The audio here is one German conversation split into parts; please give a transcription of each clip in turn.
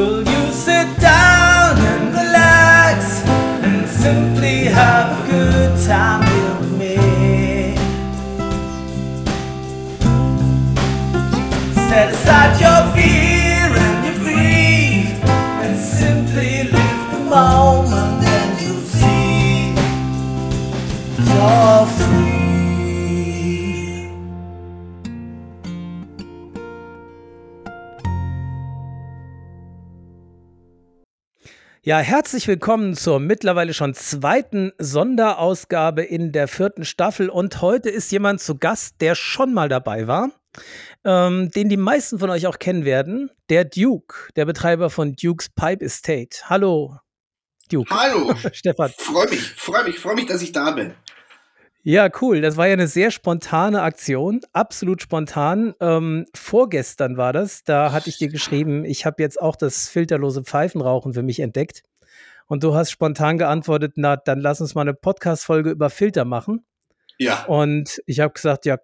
Will you sit down and relax and simply have a good time Ja, herzlich willkommen zur mittlerweile schon zweiten Sonderausgabe in der vierten Staffel. Und heute ist jemand zu Gast, der schon mal dabei war, ähm, den die meisten von euch auch kennen werden. Der Duke, der Betreiber von Duke's Pipe Estate. Hallo, Duke. Hallo, Stefan. freue mich, freue mich, freue mich, dass ich da bin. Ja, cool. Das war ja eine sehr spontane Aktion, absolut spontan. Ähm, vorgestern war das. Da hatte ich dir geschrieben, ich habe jetzt auch das filterlose Pfeifenrauchen für mich entdeckt. Und du hast spontan geantwortet, na, dann lass uns mal eine Podcast-Folge über Filter machen. Ja, Und ich habe gesagt, ja,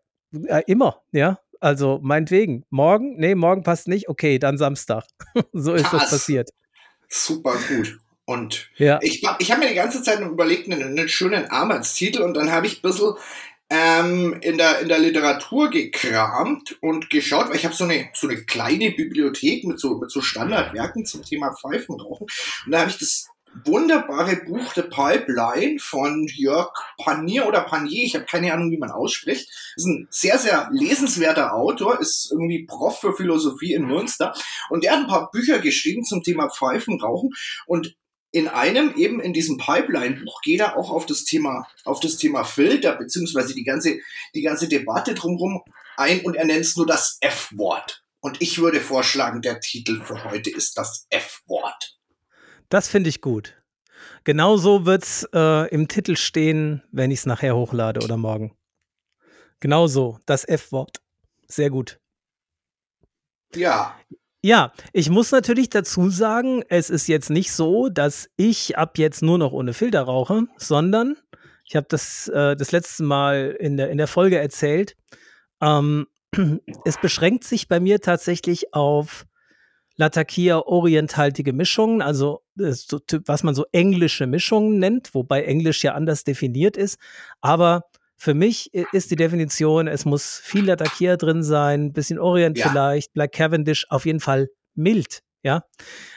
äh, immer, ja. Also meinetwegen. Morgen? Nee, morgen passt nicht. Okay, dann Samstag. so ist das Krass. passiert. super gut. Und Ja. ich, ich habe mir die ganze Zeit noch überlegt, einen, einen schönen Arbeitstitel und dann habe ich ein bisschen ähm, in, der, in der Literatur gekramt und geschaut, weil ich habe so eine, so eine kleine Bibliothek mit so, mit so Standardwerken zum Thema Pfeifenrauchen. Und da habe ich das wunderbare Buch The Pipeline von Jörg Panier oder Panier, ich habe keine Ahnung, wie man ausspricht. Ist ein sehr, sehr lesenswerter Autor, ist irgendwie Prof für Philosophie in Münster. Und der hat ein paar Bücher geschrieben zum Thema Pfeifenrauchen. Und in einem, eben in diesem Pipeline-Buch, geht er auch auf das Thema, auf das Thema Filter, beziehungsweise die ganze, die ganze Debatte drumherum ein und er nennt es nur das F-Wort. Und ich würde vorschlagen, der Titel für heute ist das F-Wort. Das finde ich gut. Genau so wird es äh, im Titel stehen, wenn ich es nachher hochlade oder morgen. Genau so, das F-Wort. Sehr gut. Ja, Ja, ich muss natürlich dazu sagen, es ist jetzt nicht so, dass ich ab jetzt nur noch ohne Filter rauche, sondern ich habe das äh, das letzte Mal in der, in der Folge erzählt. Ähm, es beschränkt sich bei mir tatsächlich auf Latakia orienthaltige Mischungen, also äh, was man so englische Mischungen nennt, wobei Englisch ja anders definiert ist. Aber für mich ist die Definition, es muss viel Latakia drin sein, bisschen Orient Ja. vielleicht, Black Cavendish, auf jeden Fall mild. Ja,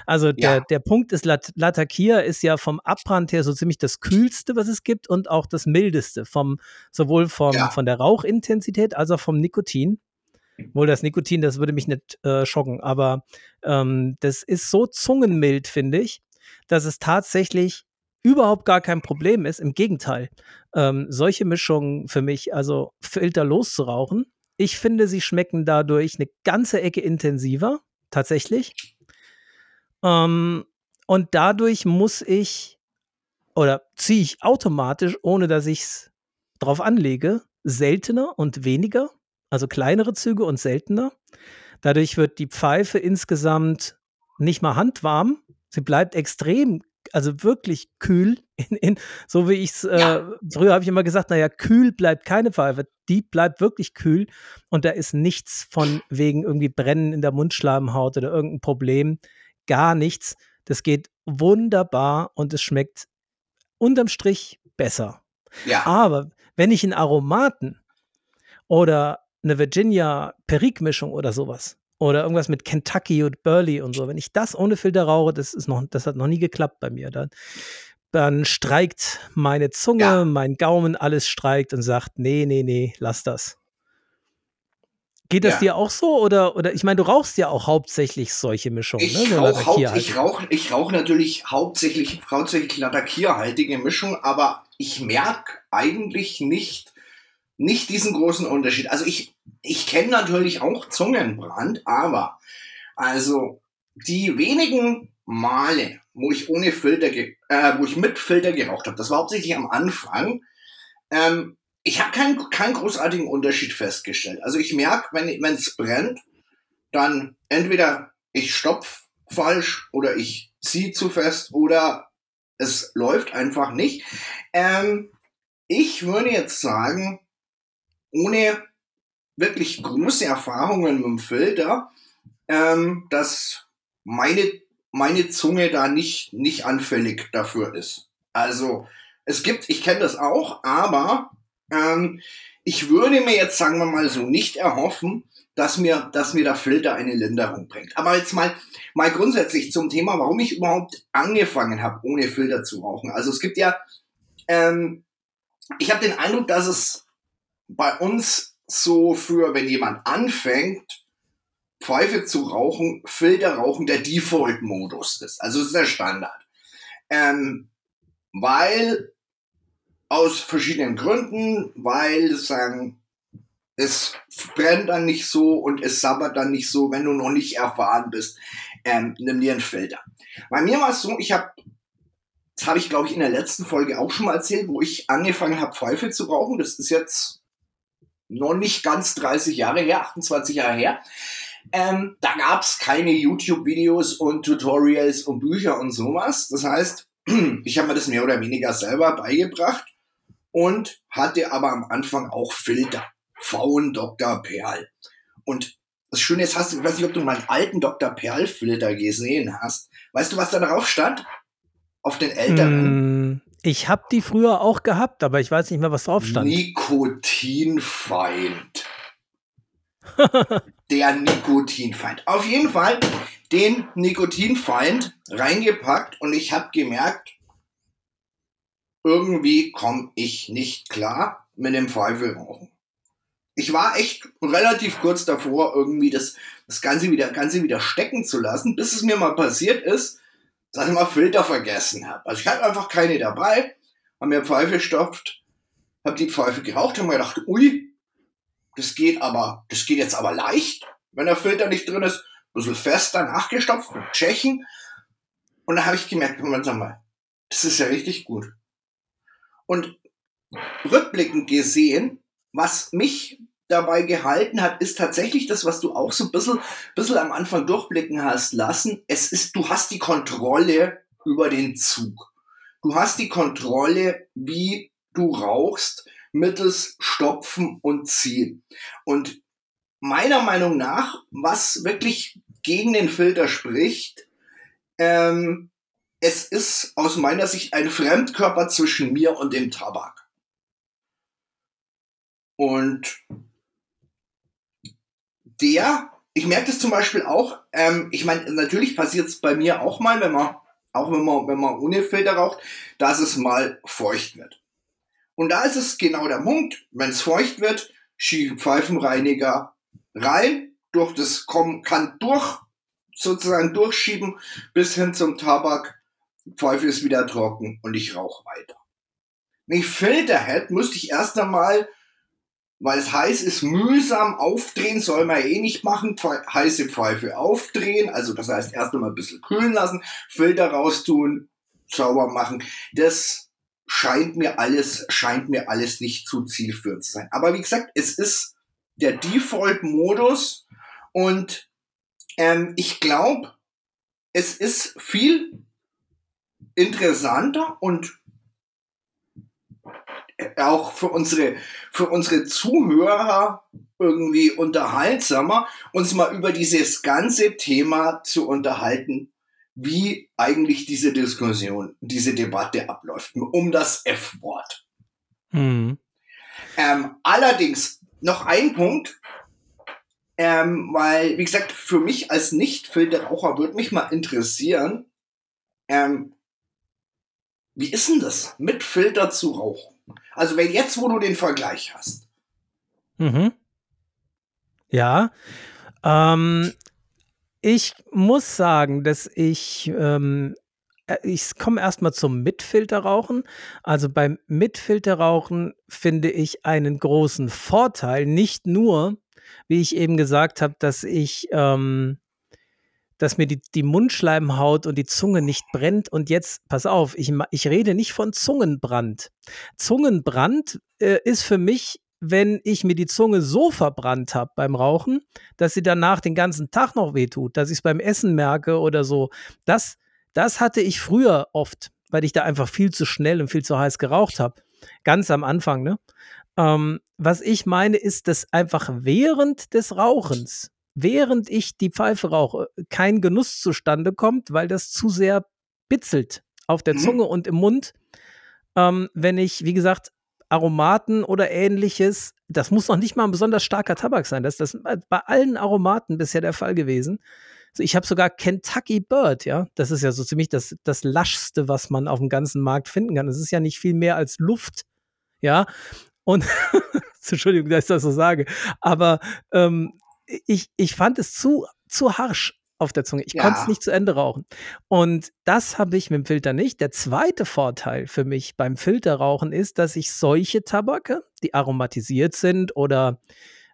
also der, Ja. der Punkt ist, Lat Latakia ist ja vom Abbrand her so ziemlich das kühlste, was es gibt und auch das mildeste, vom, sowohl vom, Ja. von der Rauchintensität als auch vom Nikotin. Wohl das Nikotin, das würde mich nicht äh, schocken, aber ähm, das ist so zungenmild, finde ich, dass es tatsächlich überhaupt gar kein Problem ist. Im Gegenteil, ähm, solche Mischungen für mich, also filterlos zu rauchen, ich finde, sie schmecken dadurch eine ganze Ecke intensiver, tatsächlich. Ähm, und dadurch muss ich oder ziehe ich automatisch, ohne dass ich es drauf anlege, seltener und weniger, also kleinere Züge und seltener. Dadurch wird die Pfeife insgesamt nicht mal handwarm. Sie bleibt extrem, also wirklich kühl. In, in, so wie ich es, äh, Ja. früher habe ich immer gesagt, naja, kühl bleibt keine Pfeife. Die bleibt wirklich kühl und da ist nichts von wegen irgendwie Brennen in der Mundschleimhaut oder irgendein Problem. Gar nichts. Das geht wunderbar und es schmeckt unterm Strich besser. ja, Aber wenn ich einen Aromaten oder eine Virginia Perique-Mischung oder sowas oder irgendwas mit Kentucky und Burley und so, wenn ich das ohne Filter rauche, das ist noch, das hat noch nie geklappt bei mir. Dann, dann streikt meine Zunge, Ja. mein Gaumen, alles streikt und sagt, nee, nee, nee, lass das. Geht das Ja. dir auch so? Oder, oder ich meine, du rauchst ja auch hauptsächlich solche Mischungen, Ich ne? So rauche haupt, ich rauch, ich rauch natürlich hauptsächlich, hauptsächlich Latakia-haltige Mischung, aber ich merke eigentlich nicht, nicht diesen großen Unterschied. Also ich, ich kenne natürlich auch Zungenbrand, aber also die wenigen Male, wo ich ohne Filter, äh, wo ich mit Filter geraucht habe, das war hauptsächlich am Anfang, ähm, ich habe keinen, keinen großartigen Unterschied festgestellt. Also ich merke, wenn es brennt, dann entweder ich stopf falsch oder ich ziehe zu fest oder es läuft einfach nicht. Ähm, ich würde jetzt sagen, ohne wirklich große Erfahrungen mit dem Filter, ähm, dass meine meine Zunge da nicht, nicht anfällig dafür ist. Also, es gibt, ich kenne das auch, aber ähm, ich würde mir jetzt, sagen wir mal so, nicht erhoffen, dass mir, dass mir der Filter eine Linderung bringt. Aber jetzt mal, mal grundsätzlich zum Thema, warum ich überhaupt angefangen habe, ohne Filter zu rauchen. Also es gibt ja, ähm, ich habe den Eindruck, dass es bei uns so für, wenn jemand anfängt, Pfeife zu rauchen, Filter rauchen der Default-Modus ist. Also ist der Standard. Ähm, weil aus verschiedenen Gründen, weil sagen, es brennt dann nicht so und es sabbert dann nicht so, wenn du noch nicht erfahren bist. Ähm, nimm dir einen Filter. Bei mir war es so, ich habe, das habe ich glaube ich in der letzten Folge auch schon mal erzählt, wo ich angefangen habe, Pfeife zu rauchen. Das ist jetzt noch nicht ganz 30 Jahre her, 28 Jahre her. Ähm, da gab es keine YouTube-Videos und Tutorials und Bücher und sowas. Das heißt, ich habe mir das mehr oder weniger selber beigebracht und hatte aber am Anfang auch Filter. Faun Dr. Perl. Und das Schöne ist, hast ich weiß nicht, ob du meinen alten Dr. Perl Filter gesehen hast. Weißt du, was da drauf stand? Auf den älteren? Mm, ich habe die früher auch gehabt, aber ich weiß nicht mehr, was drauf stand. Nikotinfeind. Der Nikotinfeind. Auf jeden Fall den Nikotinfeind reingepackt und ich habe gemerkt, irgendwie komme ich nicht klar mit dem Pfeifelrauchen. Ich war echt relativ kurz davor, irgendwie das, das Ganze, wieder, Ganze wieder stecken zu lassen, bis es mir mal passiert ist, dass ich mal Filter vergessen habe. Also ich hatte einfach keine dabei, habe mir Pfeife gestopft, habe die Pfeife geraucht und mir gedacht, ui, das geht aber, das geht jetzt aber leicht, wenn der Filter nicht drin ist, ein bisschen fester nachgestopft mit Tschechen. Und da habe ich gemerkt, Moment mal, das ist ja richtig gut. Und rückblickend gesehen, was mich dabei gehalten hat, ist tatsächlich das, was du auch so ein bisschen, bisschen am Anfang durchblicken hast lassen. Es ist, du hast die Kontrolle über den Zug. Du hast die Kontrolle, wie du rauchst, mittels Stopfen und Ziehen. Und meiner Meinung nach, was wirklich gegen den Filter spricht, ähm, es ist aus meiner Sicht ein Fremdkörper zwischen mir und dem Tabak. Und der, ich merke das zum Beispiel auch, ähm, ich meine, natürlich passiert es bei mir auch mal, wenn man, auch wenn man, wenn man ohne Filter raucht, dass es mal feucht wird. Und da ist es genau der Punkt, wenn es feucht wird, schiebe Pfeifenreiniger rein, durch das kommen, kann durch, sozusagen durchschieben bis hin zum Tabak Pfeife ist wieder trocken und ich rauche weiter. Wenn ich Filter hätte, müsste ich erst einmal, weil es heiß ist, mühsam aufdrehen, soll man eh nicht machen, heiße Pfeife aufdrehen, also das heißt erst einmal ein bisschen kühlen lassen, Filter raustun, sauber machen. Das scheint mir alles, scheint mir alles nicht zu zielführend zu sein. Aber wie gesagt, es ist der Default-Modus und ähm, ich glaube, es ist viel interessanter und auch für unsere, für unsere Zuhörer irgendwie unterhaltsamer, uns mal über dieses ganze Thema zu unterhalten, wie eigentlich diese Diskussion, diese Debatte abläuft, um das F-Wort. Mhm. Ähm, allerdings noch ein Punkt, ähm, weil, wie gesagt, für mich als Nicht-Filterraucher würde mich mal interessieren, ähm, wie ist denn das, mit Filter zu rauchen? Also wenn jetzt, wo du den Vergleich hast. Mhm. Ja. Ähm, ich muss sagen, dass ich, ähm, äh, ich komme erstmal zum Mitfilterrauchen. Also beim Mitfilterrauchen finde ich einen großen Vorteil, nicht nur, wie ich eben gesagt habe, dass ich ähm, dass mir die, die Mundschleimhaut und die Zunge nicht brennt. Und jetzt, pass auf, ich, ich rede nicht von Zungenbrand. Zungenbrand äh, ist für mich, wenn ich mir die Zunge so verbrannt habe beim Rauchen, dass sie danach den ganzen Tag noch wehtut, dass ich es beim Essen merke oder so. Das, das hatte ich früher oft, weil ich da einfach viel zu schnell und viel zu heiß geraucht habe. Ganz am Anfang, ne? Ähm, was ich meine, ist, dass einfach während des Rauchens während ich die Pfeife rauche, kein Genuss zustande kommt, weil das zu sehr bitzelt auf der Mhm. Zunge und im Mund. Ähm, wenn ich, wie gesagt, Aromaten oder ähnliches, das muss noch nicht mal ein besonders starker Tabak sein. Das ist das bei allen Aromaten bisher der Fall gewesen. Also ich habe sogar Kentucky Bird, ja. Das ist ja so ziemlich das, das Laschste, was man auf dem ganzen Markt finden kann. Es ist ja nicht viel mehr als Luft, ja. Und Entschuldigung, dass ich das so sage. Aber ähm, ich, ich fand es zu, zu harsch auf der Zunge. Ich Ja. konnte es nicht zu Ende rauchen. Und das habe ich mit dem Filter nicht. Der zweite Vorteil für mich beim Filterrauchen ist, dass ich solche Tabake, die aromatisiert sind oder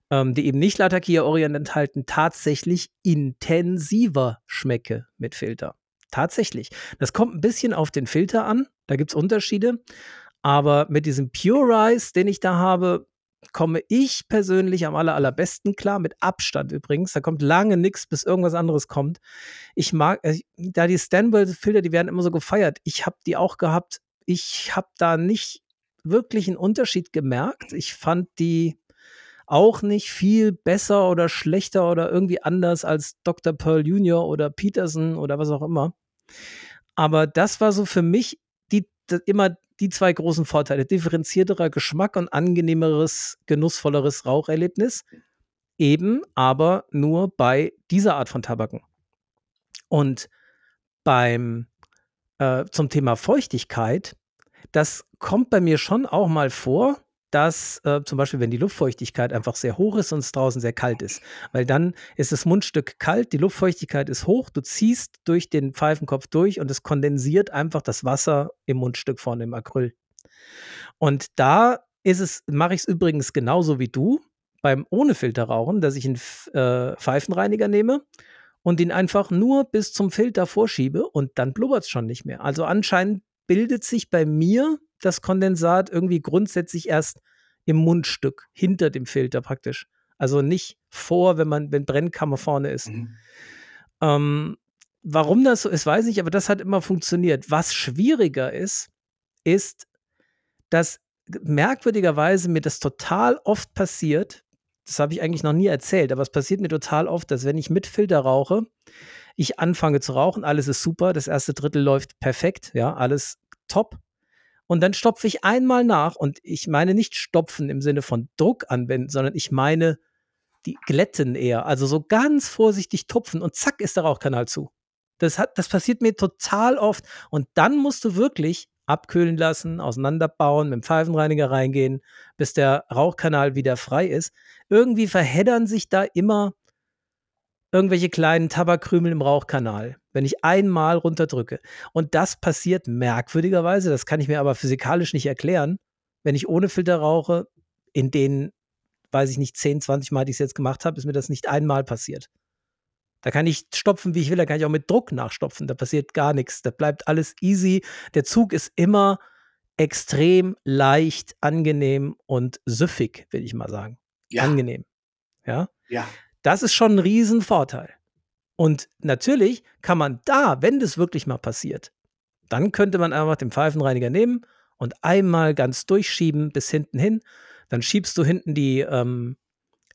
ähm, die eben nicht Latakia-Orient enthalten, tatsächlich intensiver schmecke mit Filter. Tatsächlich. Das kommt ein bisschen auf den Filter an. Da gibt es Unterschiede. Aber mit diesem Pure Rice, den ich da habe, komme ich persönlich am aller, allerbesten klar. Mit Abstand übrigens. Da kommt lange nichts, bis irgendwas anderes kommt. Ich mag, äh, da die Stanwell-Filter, die werden immer so gefeiert. Ich habe die auch gehabt. Ich habe da nicht wirklich einen Unterschied gemerkt. Ich fand die auch nicht viel besser oder schlechter oder irgendwie anders als Dr. Pearl Jr. oder Peterson oder was auch immer. Aber das war so für mich immer die zwei großen Vorteile. Differenzierterer Geschmack und angenehmeres, genussvolleres Raucherlebnis. Eben aber nur bei dieser Art von Tabaken. Und beim äh, zum Thema Feuchtigkeit, das kommt bei mir schon auch mal vor, dass äh, zum Beispiel, wenn die Luftfeuchtigkeit einfach sehr hoch ist und es draußen sehr kalt ist, weil dann ist das Mundstück kalt, die Luftfeuchtigkeit ist hoch, du ziehst durch den Pfeifenkopf durch und es kondensiert einfach das Wasser im Mundstück vorne im Acryl. Und da ist es, mache ich es übrigens genauso wie du beim ohne Filter rauchen, dass ich einen äh, Pfeifenreiniger nehme und ihn einfach nur bis zum Filter vorschiebe und dann blubbert es schon nicht mehr. Also anscheinend bildet sich bei mir das Kondensat irgendwie grundsätzlich erst im Mundstück, hinter dem Filter praktisch. Also nicht vor, wenn man, wenn Brennkammer vorne ist. Mhm. Ähm, warum das so ist, weiß ich, aber das hat immer funktioniert. Was schwieriger ist, ist, dass merkwürdigerweise mir das total oft passiert. Das habe ich eigentlich noch nie erzählt, aber es passiert mir total oft, dass wenn ich mit Filter rauche, ich anfange zu rauchen, alles ist super, das erste Drittel läuft perfekt, ja, alles top. Und dann stopfe ich einmal nach und ich meine nicht stopfen im Sinne von Druck anwenden, sondern ich meine die glätten eher, also so ganz vorsichtig tupfen und zack ist der Rauchkanal zu. Das, hat, das passiert mir total oft. Und dann musst du wirklich abkühlen lassen, auseinanderbauen, mit dem Pfeifenreiniger reingehen, bis der Rauchkanal wieder frei ist. Irgendwie verheddern sich da immer irgendwelche kleinen Tabakkrümel im Rauchkanal, wenn ich einmal runterdrücke. Und das passiert merkwürdigerweise, das kann ich mir aber physikalisch nicht erklären, wenn ich ohne Filter rauche, in den, weiß ich nicht, 10, 20 Mal, die ich es jetzt gemacht habe, ist mir das nicht einmal passiert. Da kann ich stopfen, wie ich will, da kann ich auch mit Druck nachstopfen, da passiert gar nichts, da bleibt alles easy. Der Zug ist immer extrem leicht, angenehm und süffig, will ich mal sagen. Ja, Angenehm. Ja. ja. Das ist schon ein Riesenvorteil. Und natürlich kann man da, wenn das wirklich mal passiert, dann könnte man einfach den Pfeifenreiniger nehmen und einmal ganz durchschieben bis hinten hin. Dann schiebst du hinten die, ähm,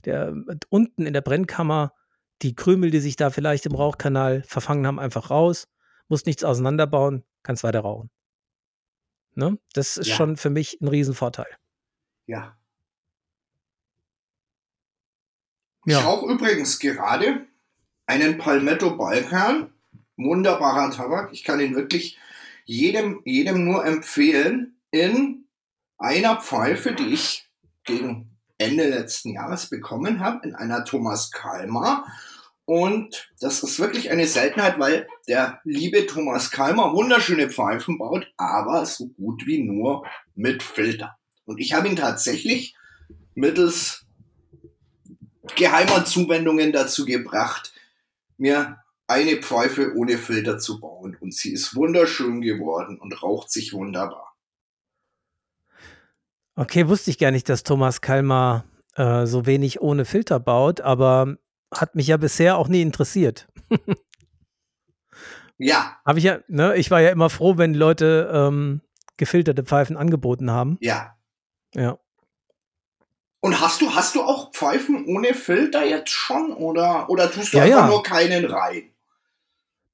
der, unten in der Brennkammer die Krümel, die sich da vielleicht im Rauchkanal verfangen haben, einfach raus. Musst nichts auseinanderbauen, kannst weiter rauchen. Ne? Das ist Ja. schon für mich ein Riesenvorteil. Ja. Ja. Ich rauche übrigens gerade einen Palmetto Balkan. Wunderbarer Tabak. Ich kann ihn wirklich jedem, jedem nur empfehlen. In einer Pfeife, die ich gegen Ende letzten Jahres bekommen habe, in einer Thomas Kalmar. Und das ist wirklich eine Seltenheit, weil der liebe Thomas Kalmar wunderschöne Pfeifen baut, aber so gut wie nur mit Filter. Und ich habe ihn tatsächlich mittels geheimer Zuwendungen dazu gebracht, mir eine Pfeife ohne Filter zu bauen. Und sie ist wunderschön geworden und raucht sich wunderbar. Okay, wusste ich gar nicht, dass Thomas Kalmar äh, so wenig ohne Filter baut, aber hat mich ja bisher auch nie interessiert. Ja, Habe ich ja, ne, ich war ja immer froh, wenn Leute ähm, gefilterte Pfeifen angeboten haben. ja. Ja. Und hast du, hast du auch Pfeifen ohne Filter jetzt schon? Oder, oder tust du Ja, einfach ja. nur keinen rein?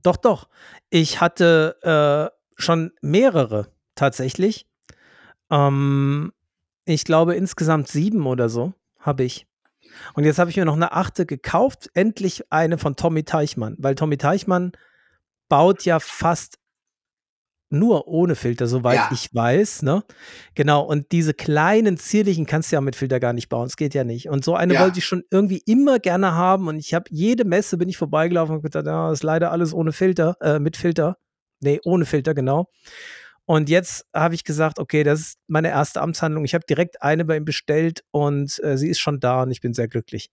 Doch, doch. Ich hatte äh, schon mehrere tatsächlich. Ähm, ich glaube insgesamt sieben oder so habe ich. Und jetzt habe ich mir noch eine achte gekauft. Endlich eine von Tommy Teichmann, weil Tommy Teichmann baut ja fast nur ohne Filter, soweit Ja. ich weiß. Ne? Genau. Und diese kleinen zierlichen kannst du ja mit Filter gar nicht bauen. Es geht ja nicht. Und so eine Ja. wollte ich schon irgendwie immer gerne haben. Und ich habe jede Messe bin ich vorbeigelaufen und gesagt, ja, ist leider alles ohne Filter, äh, mit Filter. Nee, ohne Filter, genau. Und jetzt habe ich gesagt, okay, das ist meine erste Amtshandlung. Ich habe direkt eine bei ihm bestellt und äh, sie ist schon da und ich bin sehr glücklich.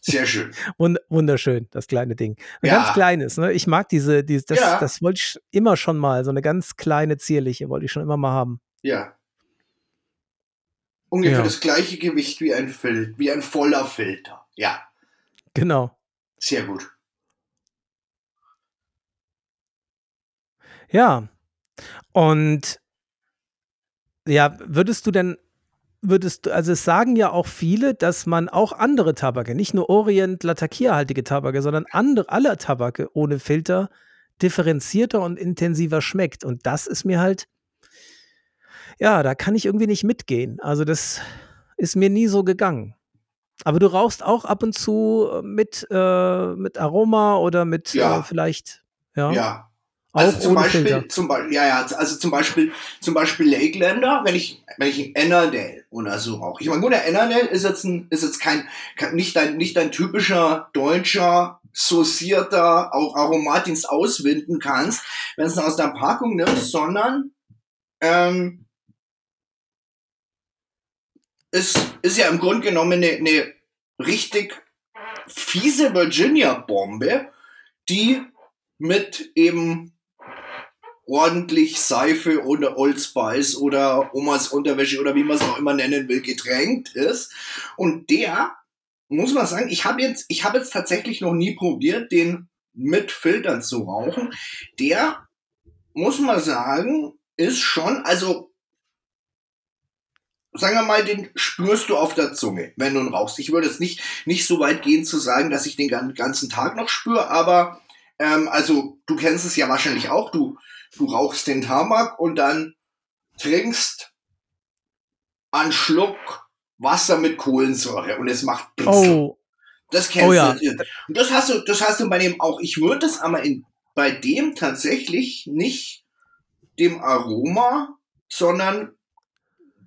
Sehr schön. Wund wunderschön, das kleine Ding. Ein Ja. ganz kleines, ne? Ich mag diese, diese das, Ja. das wollte ich immer schon mal, so eine ganz kleine, zierliche, wollte ich schon immer mal haben. Ja. Ungefähr Ja. das gleiche Gewicht wie ein Filter, wie ein voller Filter. Ja, Genau. sehr gut. Ja. Und ja, würdest du denn, würdest du, also es sagen ja auch viele, dass man auch andere Tabake, nicht nur Orient Latakia-haltige Tabake, sondern andere, alle Tabake ohne Filter differenzierter und intensiver schmeckt. Und das ist mir halt, ja, da kann ich irgendwie nicht mitgehen. Also das ist mir nie so gegangen. Aber du rauchst auch ab und zu äh, mit, äh, mit Aroma oder mit Ja. äh, vielleicht, ja, Ja. Also zum Beispiel, Filter. zum Beispiel, ja, ja, also zum Beispiel, zum Beispiel Lakelander, wenn ich, wenn ich ein Ennerdale oder so rauche. Ich meine, gut, der Ennerdale ist jetzt ein, ist jetzt kein, kein nicht dein, nicht dein typischer deutscher, saucierter, auch Aromat, den du auswinden kannst, wenn du es aus der Packung nimmst, sondern, ähm, ist, ist ja im Grunde genommen eine, eine richtig fiese Virginia-Bombe, die mit eben ordentlich Seife oder Old Spice oder Omas Unterwäsche oder wie man es auch immer nennen will, getränkt ist. Und der, muss man sagen, ich habe jetzt, ich habe jetzt tatsächlich noch nie probiert, den mit Filtern zu rauchen. Der, muss man sagen, ist schon, also sagen wir mal, den spürst du auf der Zunge, wenn du ihn rauchst. Ich würde jetzt nicht, nicht so weit gehen zu sagen, dass ich den gan- ganzen Tag noch spüre, aber ähm, also du kennst es ja wahrscheinlich auch, du, du rauchst den Tabak und dann trinkst einen Schluck Wasser mit Kohlensäure und es macht Blitz. Oh, Das kennst Oh ja. du. Und das hast du, das hast du bei dem auch. Ich würde das aber in, bei dem tatsächlich nicht dem Aroma, sondern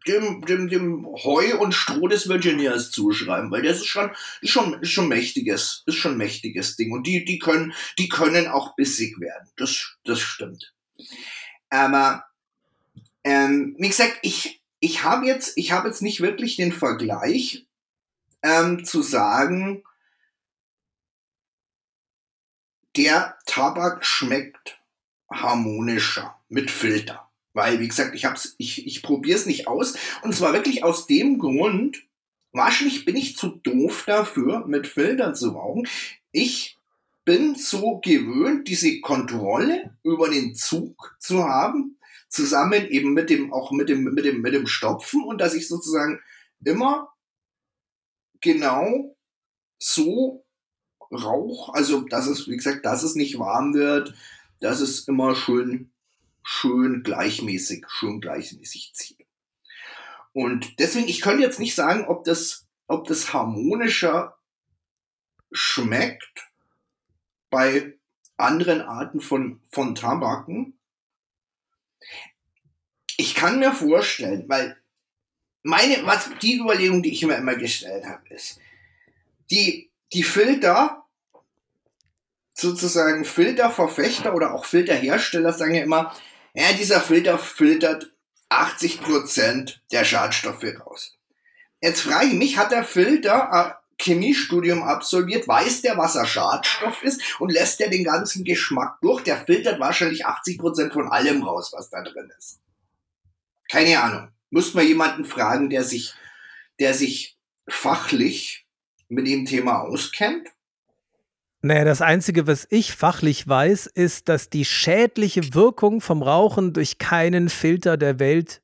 dem, dem, dem Heu und Stroh des Virginias zuschreiben, weil das ist schon, ist schon, ist schon mächtiges, ist schon mächtiges Ding. Und die, die können, die können auch bissig werden. Das, das stimmt. Aber, ähm, wie gesagt, ich, ich habe jetzt, habe jetzt nicht wirklich den Vergleich, ähm, zu sagen, der Tabak schmeckt harmonischer mit Filter. Weil, wie gesagt, ich, hab's, ich, ich probiere es nicht aus. Und zwar wirklich aus dem Grund, wahrscheinlich bin ich zu doof dafür, mit Filtern zu rauchen. Ich bin so gewöhnt, diese Kontrolle über den Zug zu haben, zusammen eben mit dem, auch mit dem, mit dem, mit dem Stopfen und dass ich sozusagen immer genau so Rauch, also dass es, wie gesagt, dass es nicht warm wird, dass es immer schön, schön gleichmäßig, schön gleichmäßig zieht. Und deswegen, ich könnte jetzt nicht sagen, ob das, ob das harmonischer schmeckt bei anderen Arten von, von Tabaken. Ich kann mir vorstellen, weil meine, was, die Überlegung, die ich mir immer gestellt habe, ist, die, die Filter, sozusagen Filterverfechter oder auch Filterhersteller sagen ja immer, ja, dieser Filter filtert 80% der Schadstoffe raus. Jetzt frage ich mich, hat der Filter ein Chemiestudium absolviert, weiß der, was er Schadstoff ist und lässt der den ganzen Geschmack durch? Der filtert wahrscheinlich 80% von allem raus, was da drin ist. Keine Ahnung. Müsste man jemanden fragen, der sich, der sich fachlich mit dem Thema auskennt? Naja, das Einzige, was ich fachlich weiß, ist, dass die schädliche Wirkung vom Rauchen durch keinen Filter der Welt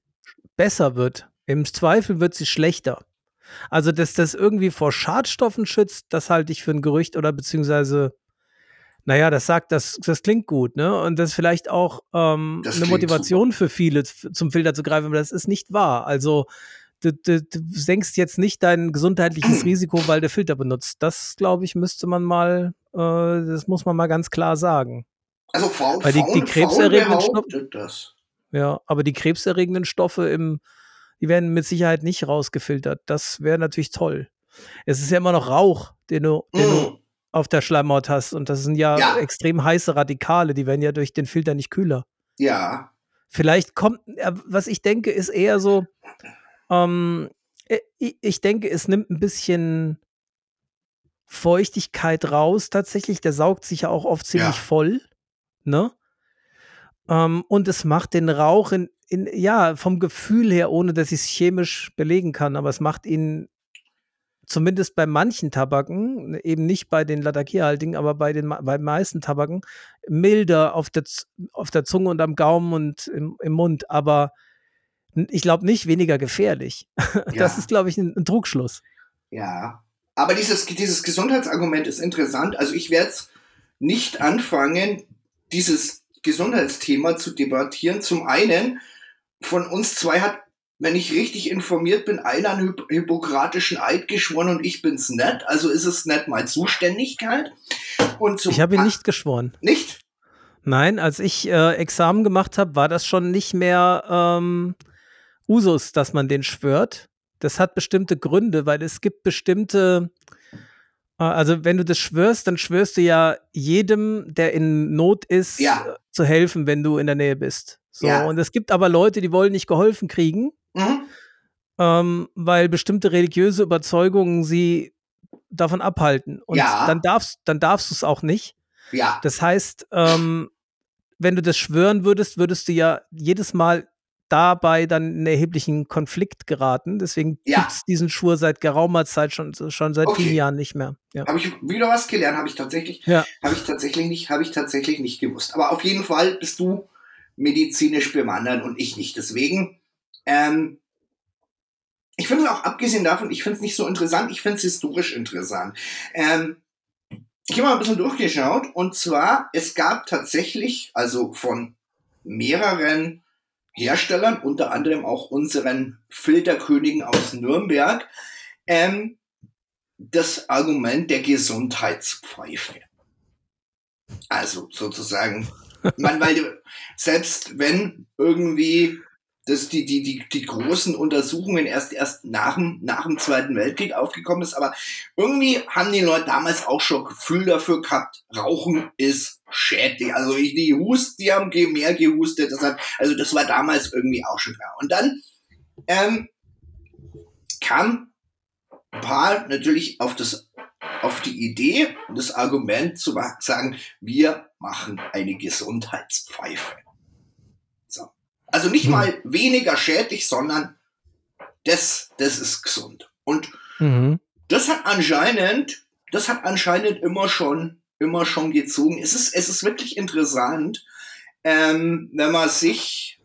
besser wird. Im Zweifel wird sie schlechter. Also, dass das irgendwie vor Schadstoffen schützt, das halte ich für ein Gerücht oder beziehungsweise, naja, das sagt, das, das klingt gut, ne? Und das ist vielleicht auch ähm, eine Motivation für viele, zum Filter zu greifen, aber das ist nicht wahr. Also, du, du, du senkst jetzt nicht dein gesundheitliches Risiko, weil du Filter benutzt. Das, glaube ich, müsste man mal, äh, das muss man mal ganz klar sagen. Also Faun, Weil die- die behauptet das. Ja, aber die krebserregenden Stoffe im, die werden mit Sicherheit nicht rausgefiltert. Das wäre natürlich toll. Es ist ja immer noch Rauch, den du, den du Mm. auf der Schleimhaut hast. Und das sind ja, Ja. extrem heiße Radikale, die werden ja durch den Filter nicht kühler. Ja, Vielleicht kommt, was ich denke, ist eher so, ähm, äh, ich, ich denke, es nimmt ein bisschen Feuchtigkeit raus tatsächlich. Der saugt sich ja auch oft ziemlich Ja. voll. Ne? Ähm, und es macht den Rauch in, in, ja, vom Gefühl her, ohne dass ich es chemisch belegen kann, aber es macht ihn zumindest bei manchen Tabaken, eben nicht bei den Latakia-haltigen, aber bei den bei meisten Tabaken, milder auf der, auf der Zunge und am Gaumen und im, im Mund, aber ich glaube nicht weniger gefährlich. Das Ja. ist, glaube ich, ein, ein Trugschluss. ja. Aber dieses, dieses Gesundheitsargument ist interessant. Also ich werde jetzt nicht anfangen, dieses Gesundheitsthema zu debattieren. Zum einen, von uns zwei hat, wenn ich richtig informiert bin, einer einen Hyp hippokratischen Eid geschworen und ich bin's nicht. Also ist es nicht mal Zuständigkeit. Und Ich habe ihn nicht geschworen. Nicht? Nein, als ich äh, Examen gemacht habe, war das schon nicht mehr ähm, Usus, dass man den schwört. Das hat bestimmte Gründe, weil es gibt bestimmte, äh, also wenn du das schwörst, dann schwörst du ja jedem, der in Not ist, Ja. zu helfen, wenn du in der Nähe bist. So, Ja. und es gibt aber Leute, die wollen nicht geholfen kriegen, Mhm. ähm, weil bestimmte religiöse Überzeugungen sie davon abhalten. Und Ja. dann darfst, dann darfst du es auch nicht. Ja. Das heißt, ähm, wenn du das schwören würdest, würdest du ja jedes Mal dabei dann in erheblichen Konflikt geraten. Deswegen Ja. gibt es diesen Schwur seit geraumer Zeit schon, schon seit Okay. vielen Jahren nicht mehr. Ja. Habe ich wieder was gelernt, habe ich tatsächlich, Ja. habe ich tatsächlich nicht, habe ich tatsächlich nicht gewusst. Aber auf jeden Fall bist du medizinisch bewandert und ich nicht. Deswegen, ähm, ich finde es auch abgesehen davon, ich finde es nicht so interessant, ich finde es historisch interessant. Ähm, ich habe mal ein bisschen durchgeschaut und zwar, es gab tatsächlich, also von mehreren Herstellern, unter anderem auch unseren Filterkönigen aus Nürnberg, ähm, das Argument der Gesundheitspfeife. Also sozusagen, man, weil du- selbst wenn irgendwie das die, die, die, die großen Untersuchungen erst erst nach dem, nach dem Zweiten Weltkrieg aufgekommen ist, aber irgendwie haben die Leute damals auch schon Gefühl dafür gehabt, Rauchen ist schädlich. Also ich- die Hust, die haben mehr gehustet, deshalb, also das war damals irgendwie auch schon klar. Und dann ähm, kam ein paar natürlich auf das auf die Idee, das Argument zu sagen, wir machen eine Gesundheitspfeife. So. Also nicht Hm. mal weniger schädlich, sondern das, das ist gesund. Und Mhm. das hat anscheinend, das hat anscheinend immer schon, immer schon gezogen. Es ist, es ist wirklich interessant, ähm, wenn man sich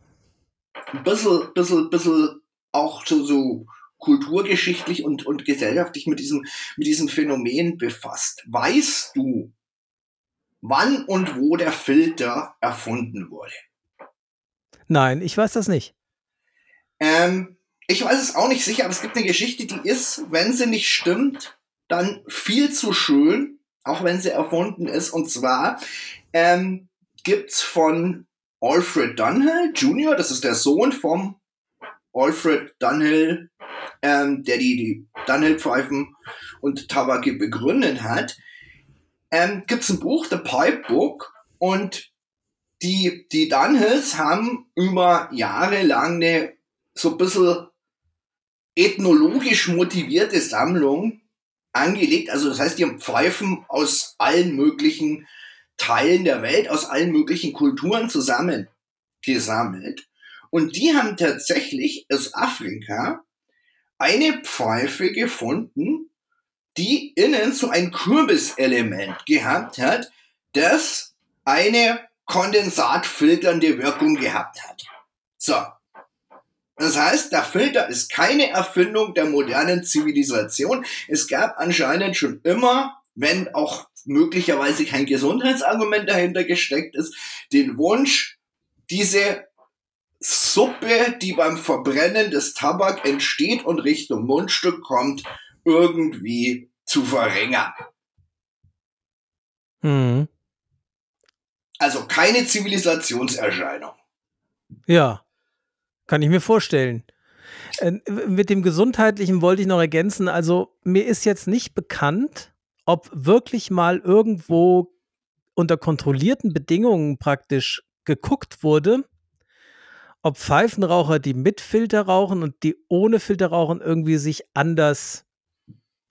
ein bisschen, bisschen, bisschen auch so, so kulturgeschichtlich und, und gesellschaftlich mit diesem, mit diesem Phänomen befasst. Weißt du, wann und wo der Filter erfunden wurde? Nein, ich weiß das nicht. Ähm, ich weiß es auch nicht sicher, aber es gibt eine Geschichte, die ist, wenn sie nicht stimmt, dann viel zu schön, auch wenn sie erfunden ist. Und zwar ähm, gibt's von Alfred Dunhill Jr., das ist der Sohn vom Alfred Dunhill, ähm, der die, die Dunhill-Pfeifen und Tabake begründet hat, ähm, gibt's ein Buch, The Pipe Book, und die, die Dunhills haben über Jahre lang eine so ein bisschen ethnologisch motivierte Sammlung angelegt. Also das heißt, die haben Pfeifen aus allen möglichen Teilen der Welt, aus allen möglichen Kulturen zusammen gesammelt. Und die haben tatsächlich aus Afrika eine Pfeife gefunden, die innen so ein Kürbiselement gehabt hat, das eine kondensatfilternde Wirkung gehabt hat. So. Das heißt, der Filter ist keine Erfindung der modernen Zivilisation. Es gab anscheinend schon immer, wenn auch möglicherweise kein Gesundheitsargument dahinter gesteckt ist, den Wunsch, diese Suppe, die beim Verbrennen des Tabak entsteht und Richtung Mundstück kommt, irgendwie zu verringern. Mhm. Also keine Zivilisationserscheinung. Ja, kann ich mir vorstellen. Äh, mit dem Gesundheitlichen wollte ich noch ergänzen, also mir ist jetzt nicht bekannt, ob wirklich mal irgendwo unter kontrollierten Bedingungen praktisch geguckt wurde, ob Pfeifenraucher, die mit Filter rauchen und die ohne Filter rauchen, irgendwie sich anders,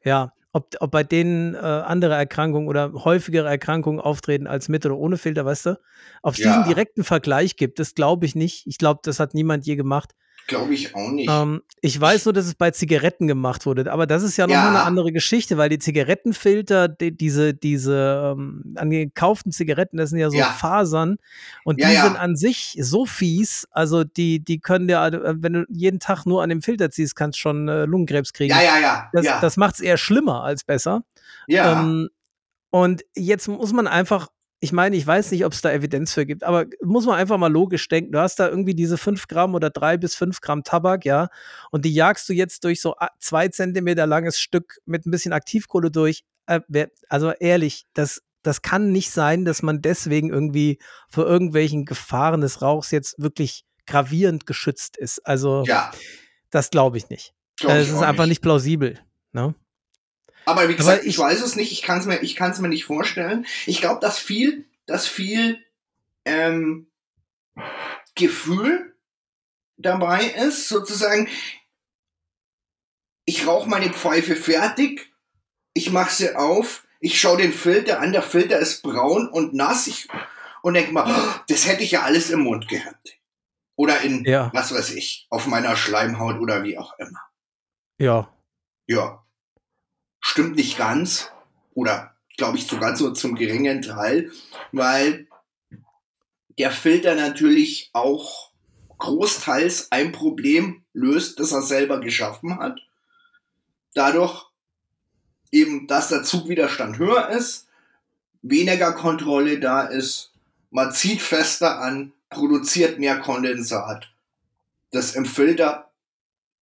ja, ob, ob bei denen äh, andere Erkrankungen oder häufigere Erkrankungen auftreten als mit oder ohne Filter, weißt du? Ob es Ja. diesen direkten Vergleich gibt, das glaube ich nicht. Ich glaube, das hat niemand je gemacht. Glaube ich auch nicht. Ähm, ich weiß nur, dass es bei Zigaretten gemacht wurde, aber das ist ja nochmal Ja. eine andere Geschichte, weil die Zigarettenfilter, die, diese, diese ähm, an gekauften Zigaretten, das sind ja so Ja. Fasern und Ja, die sind an sich so fies, also die, die können ja, äh, wenn du jeden Tag nur an dem Filter ziehst, kannst schon äh, Lungenkrebs kriegen. ja, ja, ja. Das, ja, das macht es eher schlimmer als besser. ja. Ähm, und jetzt muss man einfach, ich meine, ich weiß nicht, ob es da Evidenz für gibt, aber muss man einfach mal logisch denken. Du hast da irgendwie diese 5 Gramm oder 3 bis 5 Gramm Tabak, ja, und die jagst du jetzt durch so a- zwei Zentimeter langes Stück mit ein bisschen Aktivkohle durch. Äh, also ehrlich, das, das kann nicht sein, dass man deswegen irgendwie vor irgendwelchen Gefahren des Rauchs jetzt wirklich gravierend geschützt ist. Also, ja. das glaube ich nicht. glaub Äh, ich Es ist einfach nicht plausibel. Ne? Aber wie gesagt, ich, ich- weiß es nicht, ich kann es mir, ich kann's mir nicht vorstellen. Ich glaube, dass viel, dass viel ähm, Gefühl dabei ist, sozusagen, ich rauche meine Pfeife fertig, ich mache sie auf, ich schaue den Filter an, der Filter ist braun und nass ich, und denke mal, "Oh, das hätte ich ja alles im Mund gehabt. Oder in, Ja. was weiß ich, auf meiner Schleimhaut oder wie auch immer. Ja. Ja. Stimmt nicht ganz. Oder glaube ich sogar so zum geringen Teil, weil der Filter natürlich auch großteils ein Problem löst, das er selber geschaffen hat. Dadurch eben, dass der Zugwiderstand höher ist, weniger Kontrolle da ist, man zieht fester an, produziert mehr Kondensat, das im Filter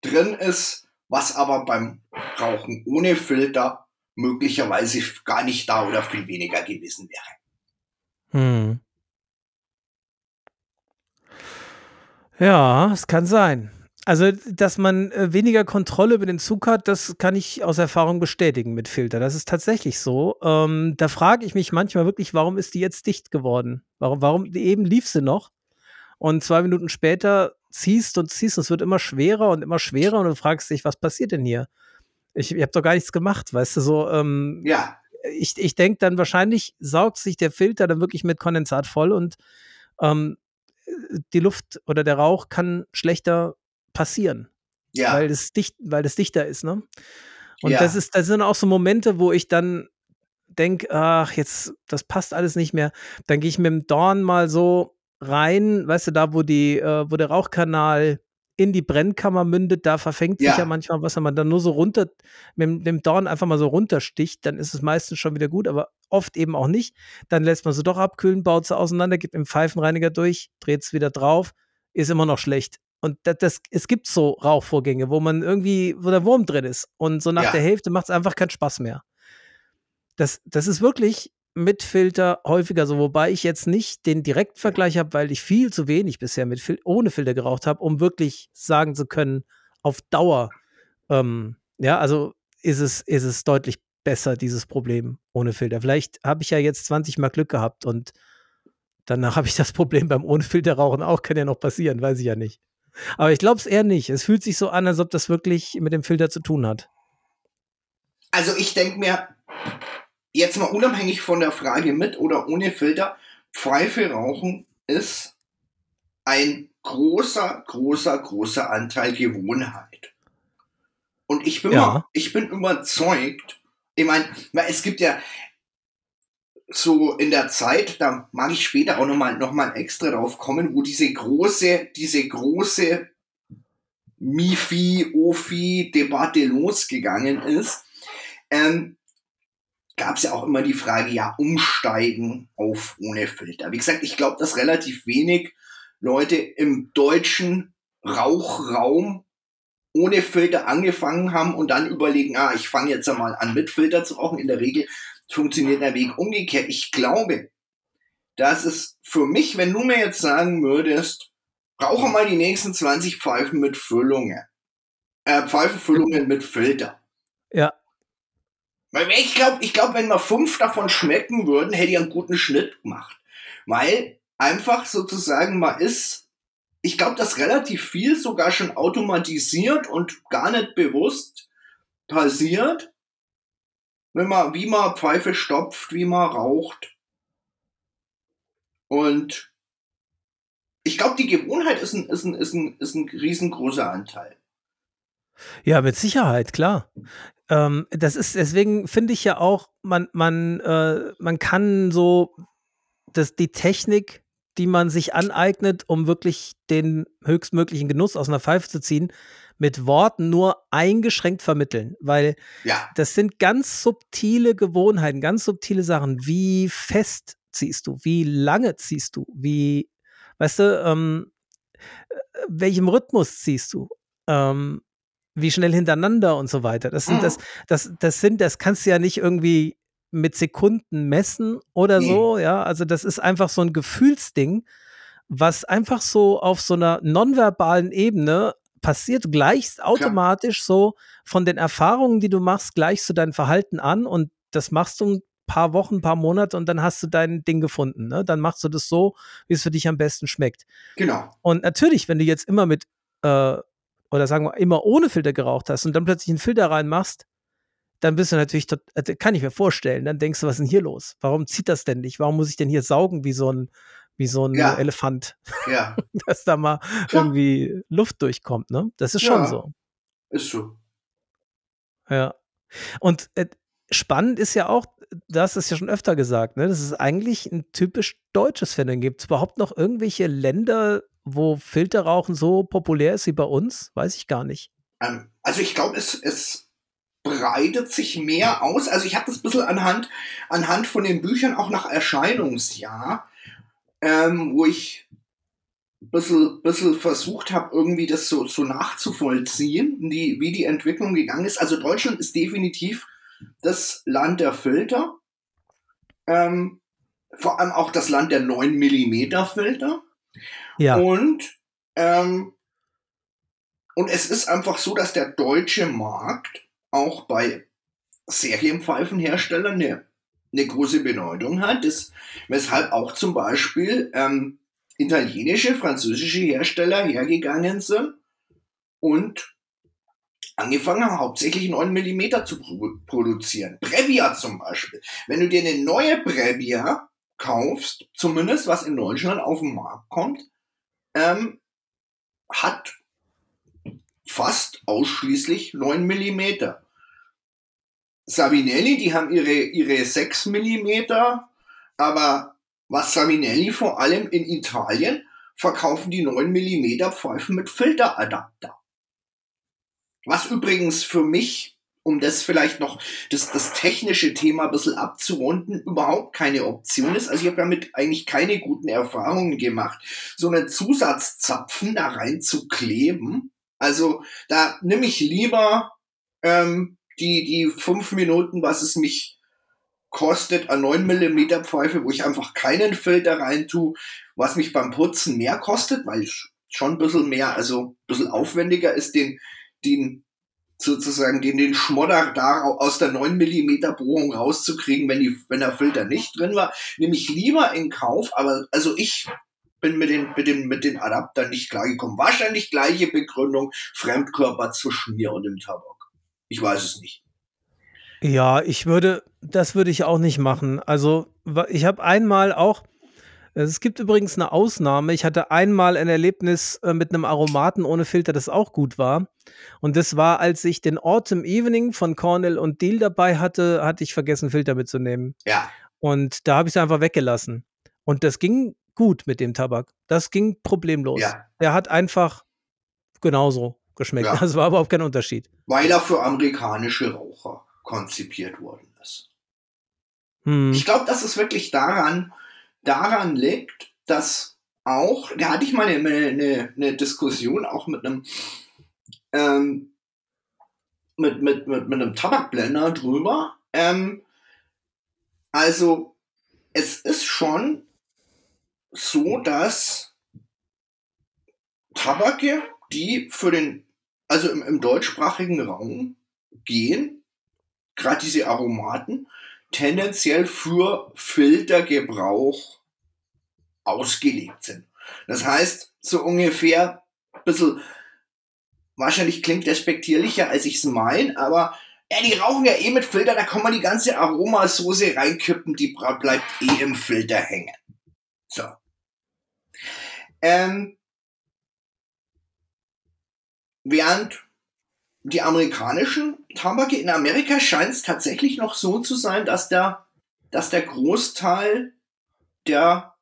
drin ist, was aber beim Rauchen ohne Filter möglicherweise gar nicht da oder viel weniger gewesen wäre. Hm. Ja, es kann sein. Also, dass man äh, weniger Kontrolle über den Zug hat, das kann ich aus Erfahrung bestätigen mit Filter. Das ist tatsächlich so. Ähm, da frage ich mich manchmal wirklich, warum ist die jetzt dicht geworden? Warum, warum, eben lief sie noch und zwei Minuten später ziehst und ziehst und es wird immer schwerer und immer schwerer und du fragst dich, was passiert denn hier? Ich, ich habe doch gar nichts gemacht, weißt du, so, ähm, Ja, ich, ich denke dann wahrscheinlich saugt sich der Filter dann wirklich mit Kondensat voll und ähm, die Luft oder der Rauch kann schlechter passieren, ja, weil es dicht, weil es dichter ist, ne? Und Ja. das ist, das sind auch so Momente, wo ich dann denke, ach, jetzt, das passt alles nicht mehr. Dann gehe ich mit dem Dorn mal so rein, weißt du, da, wo die, äh, wo der Rauchkanal in die Brennkammer mündet, da verfängt sich Ja. ja manchmal was, wenn man dann nur so runter, mit, dem- Dorn einfach mal so runtersticht, dann ist es meistens schon wieder gut, aber oft eben auch nicht. Dann lässt man sie doch abkühlen, baut sie auseinander, gibt im Pfeifenreiniger durch, dreht es wieder drauf, ist immer noch schlecht. Und das, das, es gibt so Rauchvorgänge, wo man irgendwie, wo der Wurm drin ist. Und so nach Ja. der Hälfte macht es einfach keinen Spaß mehr. Das, das ist wirklich mit Filter häufiger so, wobei ich jetzt nicht den Direktvergleich habe, weil ich viel zu wenig bisher mit Fil ohne Filter geraucht habe, um wirklich sagen zu können, auf Dauer, ähm, ja, also ist es, ist es deutlich besser, dieses Problem ohne Filter. Vielleicht habe ich ja jetzt 20 Mal Glück gehabt und danach habe ich das Problem beim ohne Filter rauchen auch, kann ja noch passieren, weiß ich ja nicht. Aber ich glaube es eher nicht. Es fühlt sich so an, als ob das wirklich mit dem Filter zu tun hat. also ich denke mir, jetzt mal unabhängig von der Frage mit oder ohne Filter, Pfeife rauchen ist ein großer, großer, großer Anteil Gewohnheit. Und ich bin, Ja. mal, ich bin überzeugt, ich meine, es gibt ja so in der Zeit, da mag ich später auch nochmal noch mal extra drauf kommen, wo diese große, diese große Mifi-Ofi-Debatte losgegangen ist, ähm, gab es ja auch immer die Frage, ja, umsteigen auf ohne Filter. Wie gesagt, ich glaube, dass relativ wenig Leute im deutschen Rauchraum ohne Filter angefangen haben und dann überlegen, ah, ich fange jetzt einmal an mit Filter zu rauchen. In der Regel funktioniert der Weg umgekehrt. Ich glaube, dass es für mich, wenn du mir jetzt sagen würdest, rauche mal die nächsten 20 Pfeifen mit Füllungen. Äh, Pfeifenfüllungen mit Filter. Ja. Weil ich glaube, ich glaub, wenn wir fünf davon schmecken würden, hätte ich einen guten Schnitt gemacht. Weil einfach sozusagen man ist, ich glaube, dass relativ viel sogar schon automatisiert und gar nicht bewusst passiert, wenn man, wie man Pfeife stopft, wie man raucht. Und ich glaube, die Gewohnheit ist ein, ist, ein, ist, ein, ist ein riesengroßer Anteil. Ja, mit Sicherheit, klar. Ähm, das ist, deswegen finde ich ja auch, man, man, äh, man kann so das, die Technik, die man sich aneignet, um wirklich den höchstmöglichen Genuss aus einer Pfeife zu ziehen, mit Worten nur eingeschränkt vermitteln, weil Ja, das sind ganz subtile Gewohnheiten, ganz subtile Sachen. Wie fest ziehst du? Wie lange ziehst du? Wie, weißt du, ähm, äh, welchem Rhythmus ziehst du? Ähm, wie schnell hintereinander und so weiter. Das sind, Mhm. das, das, das sind, das kannst du ja nicht irgendwie mit Sekunden messen oder Nee. so, ja. Also das ist einfach so ein Gefühlsding, was einfach so auf so einer nonverbalen Ebene passiert, gleichst automatisch so von den Erfahrungen, die du machst, gleichst du dein Verhalten an und das machst du ein paar Wochen, ein paar Monate und dann hast du dein Ding gefunden. Ne? Dann machst du das so, wie es für dich am besten schmeckt. genau. Und natürlich, wenn du jetzt immer mit, äh, oder sagen wir, immer ohne Filter geraucht hast und dann plötzlich einen Filter reinmachst, dann bist du natürlich, tot, also kann ich mir vorstellen, dann denkst du, was ist denn hier los? Warum zieht das denn nicht? Warum muss ich denn hier saugen wie so ein, wie so ein Ja. Elefant, Ja, dass da mal Klar. irgendwie Luft durchkommt, ne? Das ist schon Ja. so. ist so. Ja. Und äh, spannend ist ja auch, das ist ja schon öfter gesagt, ne? Das ist eigentlich ein typisch deutsches Phänomen. Gibt es überhaupt noch irgendwelche Länder, wo Filterrauchen so populär ist wie bei uns? Weiß ich gar nicht. Ähm, also ich glaube, es, es breitet sich mehr aus. Also ich habe das ein bisschen anhand, anhand von den Büchern auch nach Erscheinungsjahr, ähm, wo ich ein bisschen, bisschen versucht habe, irgendwie das so, so nachzuvollziehen, die, wie die Entwicklung gegangen ist. Also Deutschland ist definitiv das Land der Filter. Ähm, vor allem auch das Land der 9 mm Filter. Ja. Und, ähm, und es ist einfach so, dass der deutsche Markt auch bei Serienpfeifenherstellern eine, eine große Bedeutung hat, das, weshalb auch zum Beispiel ähm, italienische, französische Hersteller hergegangen sind und angefangen haben, hauptsächlich 9 mm zu pro produzieren. Brevia zum Beispiel. Wenn du dir eine neue Brevia kaufst, zumindest was in Deutschland auf den Markt kommt, ähm, hat fast ausschließlich 9 mm. Savinelli, die haben ihre, ihre 6 mm, aber was Savinelli vor allem in Italien verkaufen die 9 mm Pfeifen mit Filteradapter. Was übrigens für mich, um das vielleicht noch das, das technische Thema ein bisschen abzurunden, überhaupt keine Option ist. Also ich habe damit eigentlich keine guten Erfahrungen gemacht, so einen Zusatzzapfen da rein zu kleben. Also da nehme ich lieber ähm, die, die fünf Minuten, was es mich kostet, an 9 mm Pfeife, wo ich einfach keinen Filter rein tue, was mich beim Putzen mehr kostet, weil schon ein bisschen mehr, also ein bisschen aufwendiger ist, den, den sozusagen den, den Schmodder da aus der 9 mm Bohrung rauszukriegen, wenn, die, wenn der Filter nicht drin war, nehme ich lieber in Kauf, aber also ich bin mit den, mit den, mit den Adaptern nicht klargekommen. Wahrscheinlich gleiche Begründung, Fremdkörper zwischen mir und dem Tabak. Ich weiß es nicht. Ja, ich würde, das würde ich auch nicht machen. Also, ich habe einmal auch, es gibt übrigens eine Ausnahme. Ich hatte einmal ein Erlebnis äh, mit einem Aromaten ohne Filter, das auch gut war. Und das war, als ich den Autumn Evening von Cornell und Deal dabei hatte, hatte ich vergessen, Filter mitzunehmen. Ja, Und da habe ich es einfach weggelassen. Und das ging gut mit dem Tabak. Das ging problemlos. Ja. Der hat einfach genauso geschmeckt. Ja. Das war überhaupt kein Unterschied. Weil er für amerikanische Raucher konzipiert worden ist. Hm. Ich glaube, dass es wirklich daran, daran liegt, dass auch, da hatte ich mal eine, eine, eine Diskussion auch mit einem, ähm, mit, mit, mit, mit einem Tabakblender drüber. Ähm, also, es ist schon so, dass Tabake, die für den, also im, im deutschsprachigen Raum gehen, gerade diese Aromaten, tendenziell für Filtergebrauch ausgelegt sind. Das heißt, so ungefähr ein bisschen, wahrscheinlich klingt respektierlicher, als ich es meine, aber ja, die rauchen ja eh mit Filter, da kann man die ganze Aromasoße reinkippen, die bleibt eh im Filter hängen. So. Ähm, während die amerikanischen Tabake in Amerika scheint es tatsächlich noch so zu sein, dass der, dass der Großteil der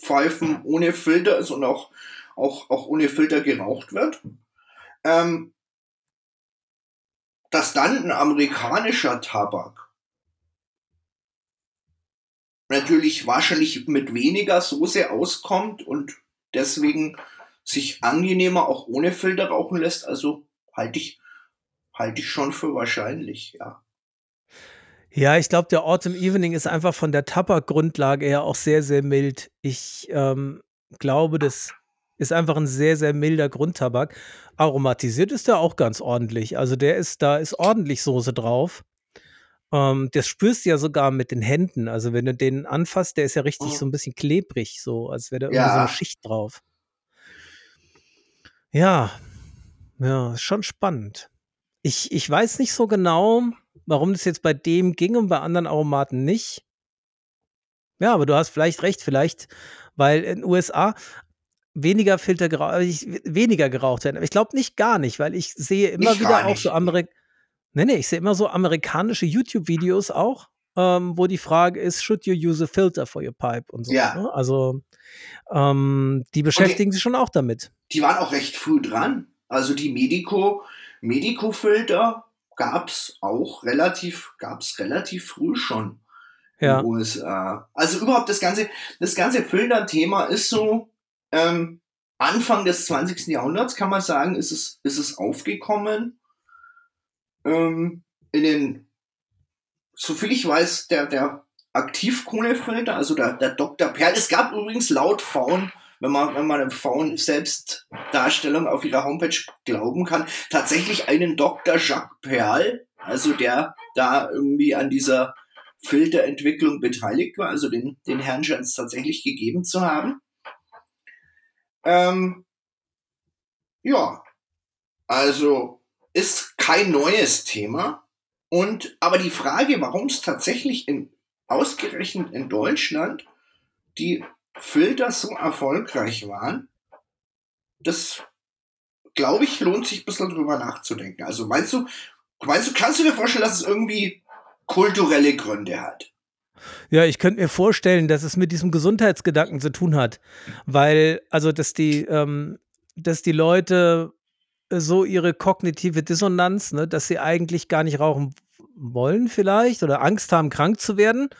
Pfeifen ohne Filter ist und auch, auch, auch ohne Filter geraucht wird. Ähm, dass dann ein amerikanischer Tabak natürlich wahrscheinlich mit weniger Soße auskommt und deswegen sich angenehmer auch ohne Filter rauchen lässt. Also halte ich, halte ich schon für wahrscheinlich, ja. Ja, ich glaube, der Autumn Evening ist einfach von der Tabakgrundlage her auch sehr, sehr mild. Ich ähm, glaube, das ist einfach ein sehr, sehr milder Grundtabak. Aromatisiert ist der auch ganz ordentlich. Also der ist, da ist ordentlich Soße drauf. Ähm, das spürst du ja sogar mit den Händen. Also wenn du den anfasst, der ist ja richtig Mhm. so ein bisschen klebrig, so als wäre da irgendwie Ja. so eine Schicht drauf. Ja, ja, ist schon spannend. Ich, ich weiß nicht so genau, warum das jetzt bei dem ging und bei anderen Aromaten nicht. Ja, aber du hast vielleicht recht, vielleicht, weil in den USA weniger Filter geraucht, weniger geraucht werden. Aber ich glaube nicht gar nicht, weil ich sehe immer Nicht wieder auch so Amerik nee, nee, ich sehe immer so amerikanische YouTube-Videos auch, ähm, wo die Frage ist, should you use a filter for your pipe und so. Ja. Ne? Also ähm, die beschäftigen sich schon auch damit. Die waren auch recht früh dran. Also die Medico, Medico-Filter gab's auch relativ, gab's relativ früh schon Ja. in den USA. Also überhaupt das ganze, das ganze Filter-Thema ist so, ähm, Anfang des 20. Jahrhunderts kann man sagen, ist es, ist es aufgekommen. Ähm, in den, soviel ich weiß, der, der Aktivkohlefilter, also der, der Dr. Perl. Es gab übrigens laut Faun, wenn man, wenn man dem Faun Selbstdarstellung auf ihrer Homepage glauben kann, tatsächlich einen Dr. Jacques Perl, also der da irgendwie an dieser Filterentwicklung beteiligt war, also den, den Herrn scheint es tatsächlich gegeben zu haben. Ähm, ja, also ist kein neues Thema. Und aber die Frage, warum es tatsächlich in, ausgerechnet in Deutschland die Filter so erfolgreich waren, das glaube ich, lohnt sich ein bisschen drüber nachzudenken. Also meinst du, meinst du, kannst du dir vorstellen, dass es irgendwie kulturelle Gründe hat? Ja, ich könnte mir vorstellen, dass es mit diesem Gesundheitsgedanken zu tun hat, weil, also, dass die, ähm, dass die Leute so ihre kognitive Dissonanz, ne, dass sie eigentlich gar nicht rauchen wollen vielleicht oder Angst haben, krank zu werden,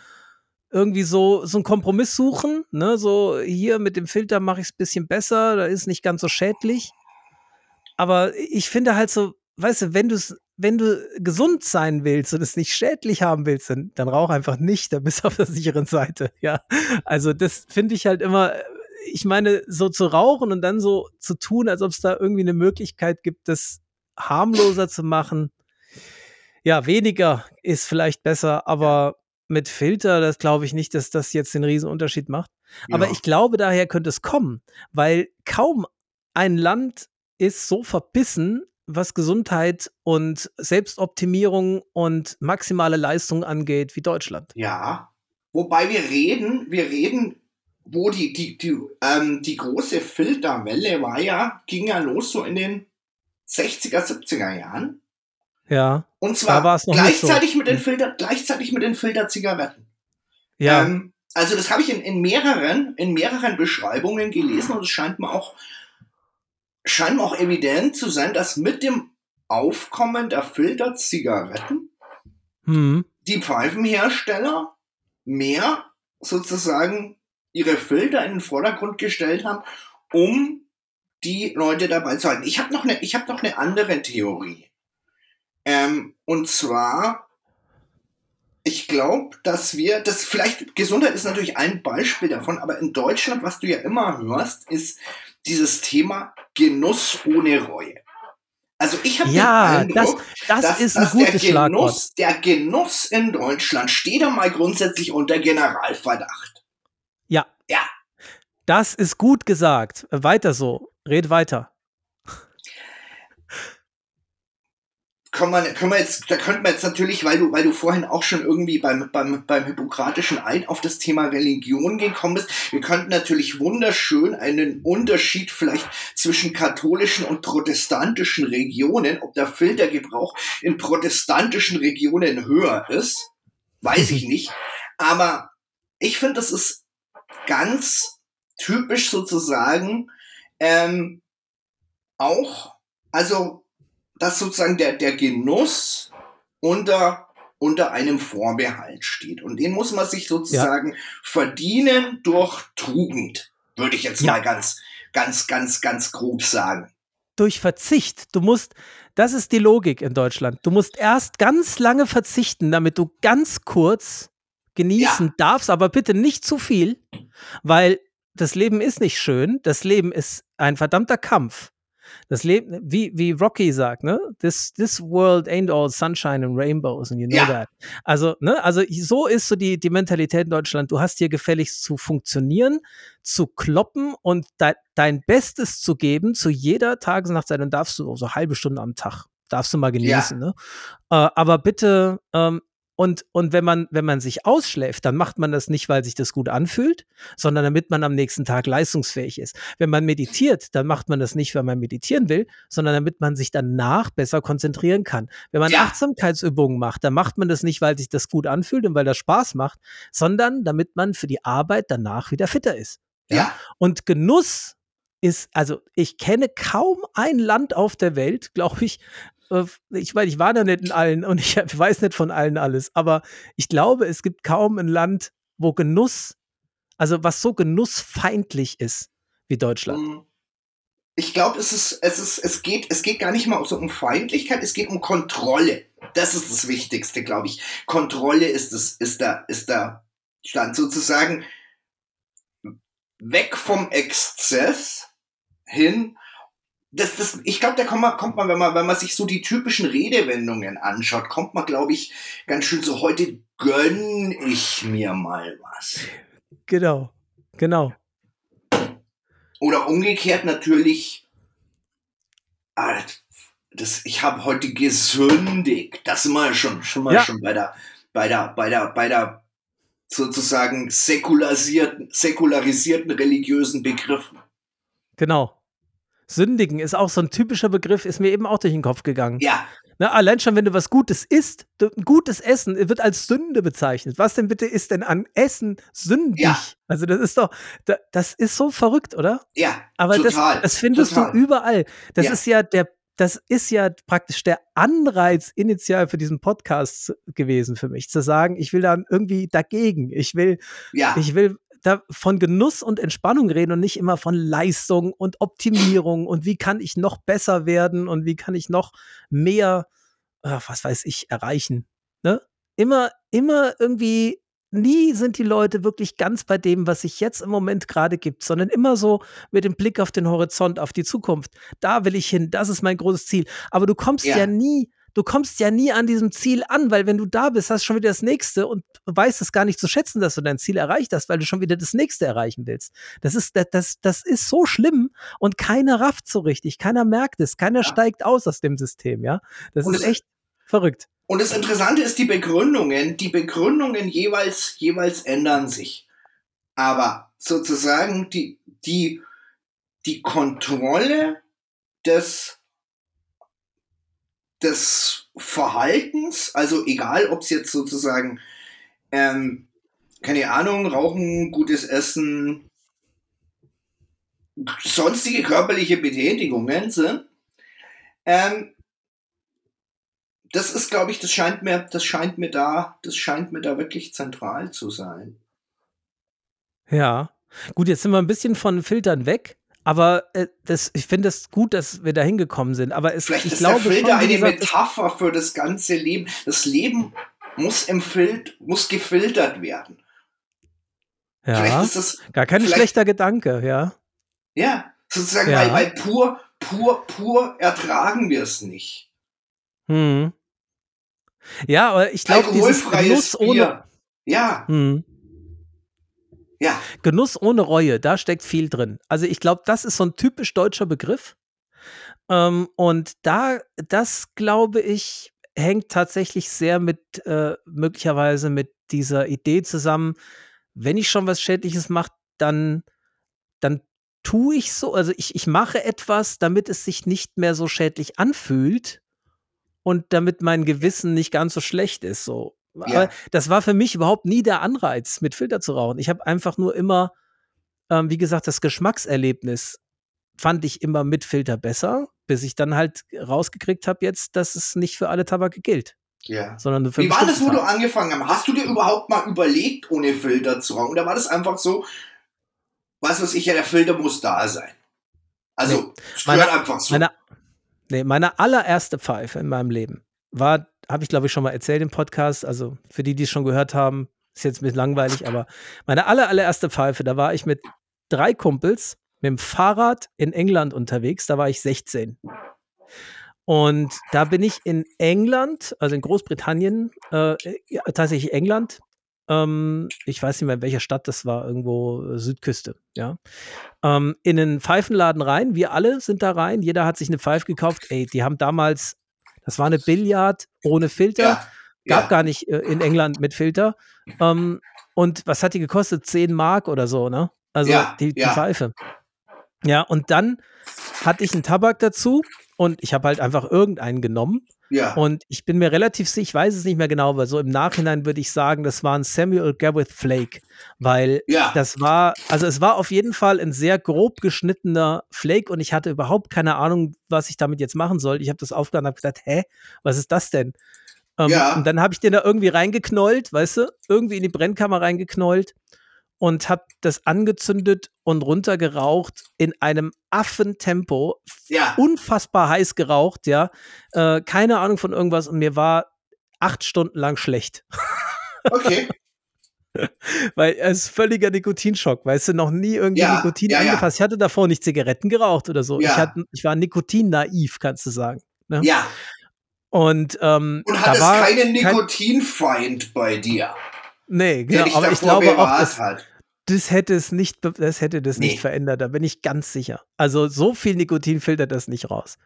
irgendwie so, so einen Kompromiss suchen, ne, so hier mit dem Filter mache ich es ein bisschen besser, da ist nicht ganz so schädlich. Aber ich finde halt so, weißt du, wenn du wenn du gesund sein willst und es nicht schädlich haben willst, dann, dann rauch einfach nicht, dann bist du auf der sicheren Seite. Ja, also das finde ich halt immer, ich meine, so zu rauchen und dann so zu tun, als ob es da irgendwie eine Möglichkeit gibt, das harmloser zu machen. Ja, weniger ist vielleicht besser, aber mit Filter, das glaube ich nicht, dass das jetzt den riesen Unterschied macht. Aber Ja. ich glaube, daher könnte es kommen, weil kaum ein Land ist so verbissen, was Gesundheit und Selbstoptimierung und maximale Leistung angeht, wie Deutschland. Ja. Wobei wir reden, wir reden, wo die, die, die, ähm, die große Filterwelle war ja, ging ja los so in den 60er, 70er Jahren. Ja, Und zwar nicht so. gleichzeitig mit den Hm. Filter, gleichzeitig mit den Filterzigaretten. ja, Ähm, also das habe ich in, in mehreren, in mehreren Beschreibungen gelesen und es scheint mir auch scheint auch evident zu sein, dass mit dem Aufkommen der Filterzigaretten Hm. die Pfeifenhersteller mehr sozusagen ihre Filter in den Vordergrund gestellt haben, um die Leute dabei zu halten. Ich habe noch eine, ich habe noch eine andere Theorie. Ähm, und zwar, ich glaube, dass wir, das vielleicht Gesundheit ist natürlich ein Beispiel davon, aber in Deutschland, was du ja immer hörst, ist dieses Thema Genuss ohne Reue. Also ich habe Ja, den das, Eindruck, das dass, ist ein dass der gutes Schlagwort. Genuss, der Genuss in Deutschland steht einmal grundsätzlich unter Generalverdacht. Ja. Ja. Das ist gut gesagt. Weiter so. Red weiter. Können wir, können wir jetzt, da könnten wir jetzt natürlich, weil du, weil du vorhin auch schon irgendwie beim, beim, beim hippokratischen Eid auf das Thema Religion gekommen bist, wir könnten natürlich wunderschön einen Unterschied vielleicht zwischen katholischen und protestantischen Regionen, ob der Filtergebrauch in protestantischen Regionen höher ist, weiß ich nicht. Aber ich finde, das ist ganz typisch sozusagen ähm, auch, also dass sozusagen der, der Genuss unter, unter einem Vorbehalt steht. Und den muss man sich sozusagen verdienen durch Tugend, würde ich jetzt Ja. mal ganz, ganz, ganz, ganz grob sagen. Durch Verzicht. Du musst, das ist die Logik in Deutschland. Du musst erst ganz lange verzichten, damit du ganz kurz genießen darfst, aber bitte nicht zu viel, weil das Leben ist nicht schön. Das Leben ist ein verdammter Kampf. Das Leben, wie, wie Rocky sagt, ne? This, this world ain't all sunshine and rainbows and you know Ja. that. Also, ne, also so ist so die, die Mentalität in Deutschland. Du hast hier gefälligst zu funktionieren, zu kloppen und de, dein Bestes zu geben zu jeder Tages- und Nachtzeit. Und darfst du so halbe Stunde am Tag, darfst du mal genießen, ne? Äh, aber bitte, ähm, und, und wenn man, wenn man sich ausschläft, dann macht man das nicht, weil sich das gut anfühlt, sondern damit man am nächsten Tag leistungsfähig ist. Wenn man meditiert, dann macht man das nicht, weil man meditieren will, sondern damit man sich danach besser konzentrieren kann. Wenn man Ja. Achtsamkeitsübungen macht, dann macht man das nicht, weil sich das gut anfühlt und weil das Spaß macht, sondern damit man für die Arbeit danach wieder fitter ist. Ja, Und Genuss ist, also ich kenne kaum ein Land auf der Welt, glaube ich, ich meine, ich war da nicht in allen und ich weiß nicht von allen alles, aber ich glaube, es gibt kaum ein Land, wo Genuss, also was so genussfeindlich ist wie Deutschland. Ähm, Ich glaube, es ist, es ist, es geht, es geht gar nicht mal so um Feindlichkeit, es geht um Kontrolle. Das ist das Wichtigste, glaube ich. Kontrolle ist das, ist der, ist der Stand sozusagen weg vom Exzess hin. Das, das, ich glaube, da kommt man, kommt man, wenn man, wenn man sich so die typischen Redewendungen anschaut, kommt man, glaube ich, ganz schön so, heute gönn ich mir mal was. Genau, genau. Oder umgekehrt natürlich, ah, das, ich habe heute gesündigt. Das sind wir schon, schon mal Ja. schon bei der, bei der, bei der, bei der sozusagen säkularisierten, säkularisierten religiösen Begriffen. Genau. Sündigen ist auch so ein typischer Begriff, ist mir eben auch durch den Kopf gegangen. Ja, Ne, allein schon, wenn du was Gutes isst, gutes Essen wird als Sünde bezeichnet. Was denn bitte ist denn an Essen sündig? Ja. Also das ist doch, da, das ist so verrückt, oder? ja, Aber total. das, das findest total. du überall. Das Ja. ist ja der, das ist ja praktisch der Anreiz initial für diesen Podcast gewesen für mich, zu sagen, ich will dann irgendwie dagegen. Ich will, Ja, ich will da von Genuss und Entspannung reden und nicht immer von Leistung und Optimierung und wie kann ich noch besser werden und wie kann ich noch mehr, äh, was weiß ich, erreichen. Ne? Immer, immer irgendwie, nie sind die Leute wirklich ganz bei dem, was sich jetzt im Moment gerade gibt, sondern immer so mit dem Blick auf den Horizont, auf die Zukunft. Da will ich hin, das ist mein großes Ziel. Aber du kommst ja, Ja. nie, du kommst ja nie an diesem Ziel an, weil wenn du da bist, hast du schon wieder das nächste und weißt es gar nicht zu schätzen, dass du dein Ziel erreicht hast, weil du schon wieder das nächste erreichen willst. Das ist, das, das, das ist so schlimm und keiner rafft so richtig, keiner merkt es, keiner Ja. steigt aus aus dem System, ja. Das Und ist echt verrückt. Und das Interessante ist, die Begründungen, die Begründungen jeweils, jeweils ändern sich. Aber sozusagen die, die, die Kontrolle des, des Verhaltens, also egal ob es jetzt sozusagen, ähm, keine Ahnung, Rauchen, gutes Essen, sonstige körperliche Betätigungen sind. Ähm, das ist, glaube ich, das scheint mir, das scheint mir da, das scheint mir da wirklich zentral zu sein. Ja. Gut, jetzt sind wir ein bisschen von Filtern weg, aber äh, das, ich finde es gut, dass wir da hingekommen sind. Aber es, Vielleicht ich ist glaube der Filter schon, eine gesagt, Metapher für das ganze Leben. Das Leben muss im muss gefiltert werden. Ja, ist das, gar kein schlechter Gedanke, ja. ja, sozusagen, Ja. weil, weil pur, pur, pur ertragen wir es nicht. Hm. Ja, aber ich glaube, dieses Genuss ohne, Bier. Ja, hm. Ja, Genuss ohne Reue, da steckt viel drin. Also ich glaube, das ist so ein typisch deutscher Begriff. Ähm, und da, das glaube ich, hängt tatsächlich sehr mit, äh, möglicherweise mit dieser Idee zusammen, wenn ich schon was Schädliches mache, dann, dann tue ich so, also ich, ich mache etwas, damit es sich nicht mehr so schädlich anfühlt und damit mein Gewissen nicht ganz so schlecht ist. So. Ja. Aber das war für mich überhaupt nie der Anreiz, mit Filter zu rauchen. Ich habe einfach nur immer, ähm, wie gesagt, das Geschmackserlebnis fand ich immer mit Filter besser, bis ich dann halt rausgekriegt habe jetzt, dass es nicht für alle Tabake gilt, ja. sondern für Wie war das, wo du angefangen hast? Hast du dir überhaupt mal überlegt, ohne Filter zu rauchen? Oder war das einfach so, was weiß ich, ja, der Filter muss da sein? Also, es Meine- einfach so. Meine, nee, meine allererste Pfeife in meinem Leben war, habe ich glaube ich schon mal erzählt im Podcast, also für die, die es schon gehört haben, ist jetzt ein bisschen langweilig, aber meine aller, allererste Pfeife, da war ich mit drei Kumpels mit dem Fahrrad in England unterwegs, da war ich 16. Und da bin ich in England, also in Großbritannien, äh, ja, tatsächlich England, ähm, ich weiß nicht mehr, in welcher Stadt das war, irgendwo äh, Südküste, ja, ähm, in einen Pfeifenladen rein. Wir alle sind da rein. Jeder hat sich eine Pfeife gekauft. Ey, die haben damals, das war eine Billard ohne Filter. ja, Gab ja. gar nicht äh, in England mit Filter. Ähm, und was hat die gekostet? 10 Mark oder so, ne? Also Ja, die, die ja. Pfeife. Ja, und dann hatte ich einen Tabak dazu und ich habe halt einfach irgendeinen genommen. Ja. Und ich bin mir relativ sicher, ich weiß es nicht mehr genau, aber so im Nachhinein würde ich sagen, das war ein Samuel Gawith Flake, weil ja. das war, also es war auf jeden Fall ein sehr grob geschnittener Flake und ich hatte überhaupt keine Ahnung, was ich damit jetzt machen soll. Ich habe das aufgeladen und habe gesagt, hä, was ist das denn? Ähm, Ja. Und dann habe ich den da irgendwie reingeknollt, weißt du, irgendwie in die Brennkammer reingeknollt und habe das angezündet und runtergeraucht in einem Affentempo, ja. unfassbar heiß geraucht, ja, äh, keine Ahnung von irgendwas und mir war acht Stunden lang schlecht. Okay. Weil es ist völliger Nikotinschock, weißt du, noch nie irgendwie Ja, Nikotin ja, angefasst. Ich hatte davor nicht Zigaretten geraucht oder so. Ich, hatte, ich war Nikotin-naiv, kannst du sagen. Ne? Ja. Und, ähm, Und da hat es war keinen kein- Nikotinfeind bei dir, Nee, genau, aber ich glaube auch, bewahrt das, hat? Das hätte es nicht, das hätte das Nee. nicht verändert, da bin ich ganz sicher. Also so viel Nikotin filtert das nicht raus.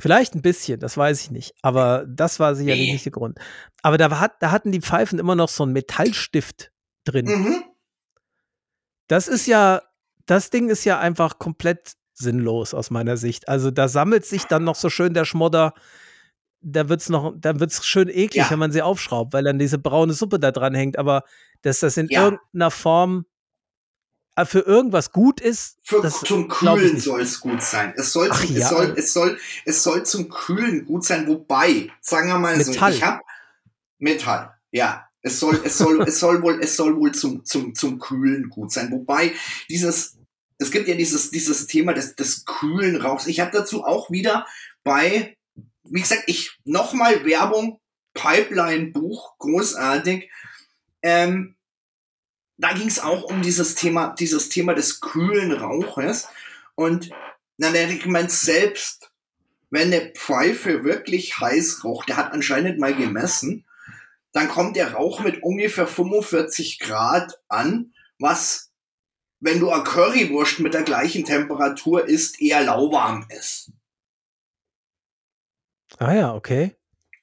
Vielleicht ein bisschen, das weiß ich nicht. Aber das war sicherlich Nee. nicht der Grund. Aber da, hat, da hatten die Pfeifen immer noch so einen Metallstift drin. Mhm. Das ist ja, das Ding ist ja einfach komplett sinnlos aus meiner Sicht. Also da sammelt sich dann noch so schön der Schmodder. Da wird's noch, dann wird's schön eklig, Ja. wenn man sie aufschraubt, weil dann diese braune Suppe da dran hängt. Aber dass das in Ja. irgendeiner Form äh, für irgendwas gut ist, Für, zum Kühlen soll es gut sein. Es soll, Ach zum, ja. es, soll, es, soll, es soll zum Kühlen gut sein, wobei, sagen wir mal Metall. so, ich habe Metall, ja. Es soll, es soll, es soll wohl, es soll wohl zum, zum, zum Kühlen gut sein. Wobei dieses, es gibt ja dieses, dieses Thema des, des kühlen Rauchs. Ich habe dazu auch wieder bei, wie gesagt, ich nochmal Werbung, Pipeline-Buch, großartig. Ähm, da ging es auch um dieses Thema, dieses Thema des kühlen Rauches. Und dann hätte ich gemeint, selbst wenn eine Pfeife wirklich heiß raucht, der hat anscheinend mal gemessen, dann kommt der Rauch mit ungefähr 45 Grad an, was, wenn du eine Currywurst mit der gleichen Temperatur isst, eher lauwarm ist. Ah ja, okay.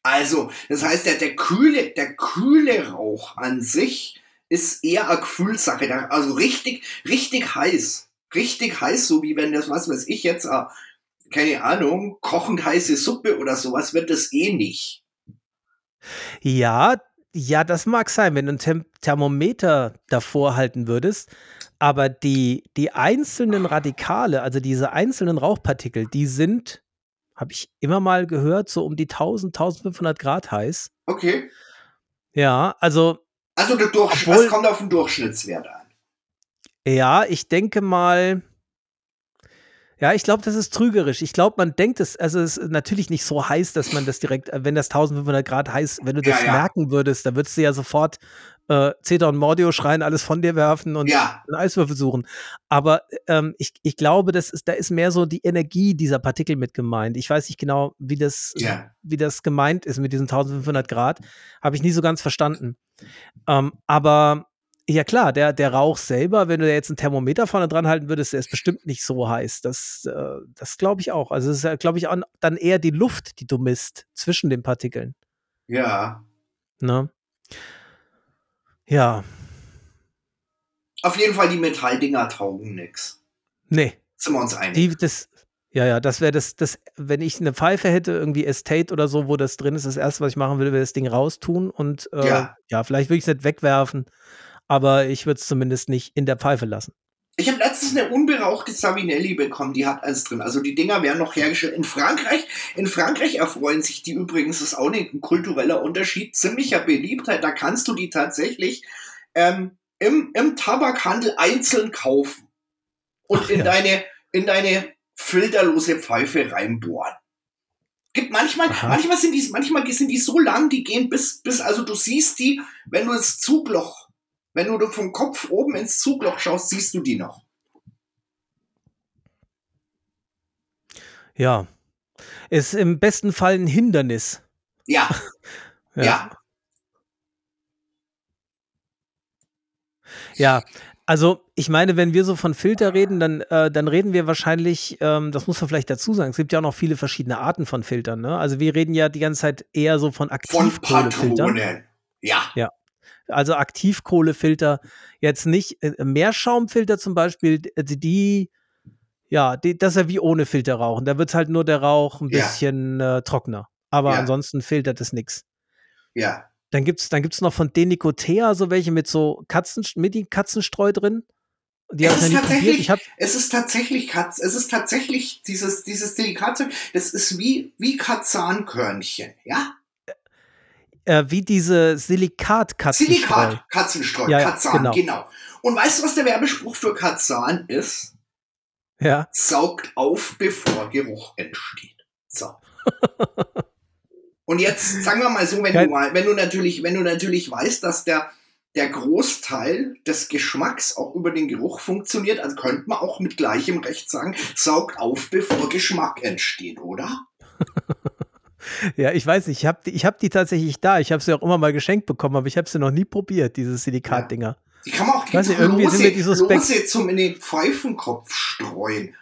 Also, das heißt, der, der, kühle, der kühle Rauch an sich ist eher eine Gefühlssache. Der- Also richtig, richtig heiß. Richtig heiß, so wie wenn das, was weiß ich jetzt, äh, keine Ahnung, kochend heiße Suppe oder sowas, wird das eh nicht. Ja, ja, das mag sein, wenn du ein Tem Thermometer davor halten würdest, aber die, die einzelnen Radikale, also diese einzelnen Rauchpartikel, die sind, habe ich immer mal gehört, so um die 1000, 1500 Grad heiß. Okay. Ja, also Also der Durchsch Obwohl- das kommt auf den Durchschnittswert an. Ja, ich denke mal. Ja, ich glaube, das ist trügerisch. Ich glaube, man denkt es, also es ist natürlich nicht so heiß, dass man das direkt, äh, wenn das 1500 Grad heiß, wenn du das Ja, ja. merken würdest, dann würdest du ja sofort äh, Zeta und Mordio schreien, alles von dir werfen und Ja, einen Eiswürfel suchen. Aber ähm, ich, ich glaube, das ist, da ist mehr so die Energie dieser Partikel mit gemeint. Ich weiß nicht genau, wie das, ja. wie das gemeint ist mit diesen 1500 Grad. Habe ich nie so ganz verstanden. Ähm, aber ja klar, der, der Rauch selber, wenn du da jetzt ein Thermometer vorne dran halten würdest, der ist bestimmt nicht so heiß. Das, äh, das glaube ich auch. Also es ist ja, glaube ich, auch dann eher die Luft, die du misst zwischen den Partikeln. Ja. Ne? Ja, Auf jeden Fall, die Metalldinger taugen nix. nee. Sind wir uns einig? Die, das, ja, ja, das wäre das, das, wenn ich eine Pfeife hätte, irgendwie Estate oder so, wo das drin ist, das erste, was ich machen würde, wäre das Ding raustun und äh, Ja. ja. vielleicht würde ich es nicht wegwerfen, aber ich würde es zumindest nicht in der Pfeife lassen. Ich habe letztens eine unberauchte Savinelli bekommen, die hat eins drin. Also die Dinger werden noch hergestellt. In Frankreich, in Frankreich erfreuen sich die übrigens, das ist auch ein kultureller Unterschied, ziemlicher Beliebtheit. Da kannst du die tatsächlich ähm, im, im Tabakhandel einzeln kaufen und Ach in ja. deine, in deine filterlose Pfeife reinbohren. Gibt manchmal, Aha. manchmal sind die, manchmal sind die so lang, die gehen bis, bis, also du siehst die, wenn du ins Zugloch, wenn du vom Kopf oben ins Zugloch schaust, siehst du die noch. Ja. Ist im besten Fall ein Hindernis. Ja, ja. Ja, also ich meine, wenn wir so von Filter reden, dann, äh, dann reden wir wahrscheinlich, ähm, das muss man vielleicht dazu sagen, es gibt ja auch noch viele verschiedene Arten von Filtern. Ne? Also wir reden ja die ganze Zeit eher so von Von Aktivkohlefiltern. Patronen. Ja, Also Aktivkohlefilter, jetzt nicht äh, Meerschaumfilter zum Beispiel, die, die ja, die, das ist ja wie ohne Filter rauchen. Da wird halt nur der Rauch ein Ja. bisschen äh, trockener. Aber Ja. ansonsten filtert es nichts. ja. Dann gibt's, dann gibt's noch von Denicotea so welche mit so Katzen, mit die Katzenstreu drin. Die Es ist tatsächlich- Ich hab, Es ist tatsächlich Katz, es ist tatsächlich dieses, dieses delikate, das ist wie, wie Katzankörnchen, ja? Äh, wie diese Silikat-Katzenstreu. Silikat, Katzenstreu, Ja, ja, Katzan, genau. genau. Und weißt du, was der Werbespruch für Katzan ist? Ja. Saugt auf, bevor Geruch entsteht. So. Und jetzt sagen wir mal so, wenn du mal, wenn du natürlich, wenn du natürlich weißt, dass der der Großteil des Geschmacks auch über den Geruch funktioniert, also könnte man auch mit gleichem Recht sagen, saugt auf, bevor Geschmack entsteht, oder? Ja, ich weiß nicht, ich habe die, ich hab die tatsächlich da. Ich habe sie auch immer mal geschenkt bekommen, aber ich habe sie noch nie probiert, diese Silikat-Dinger. Die kann man auch Weiß nicht, irgendwie lose, sind mir die suspekt. lose zum in den Pfeifenkopf streuen.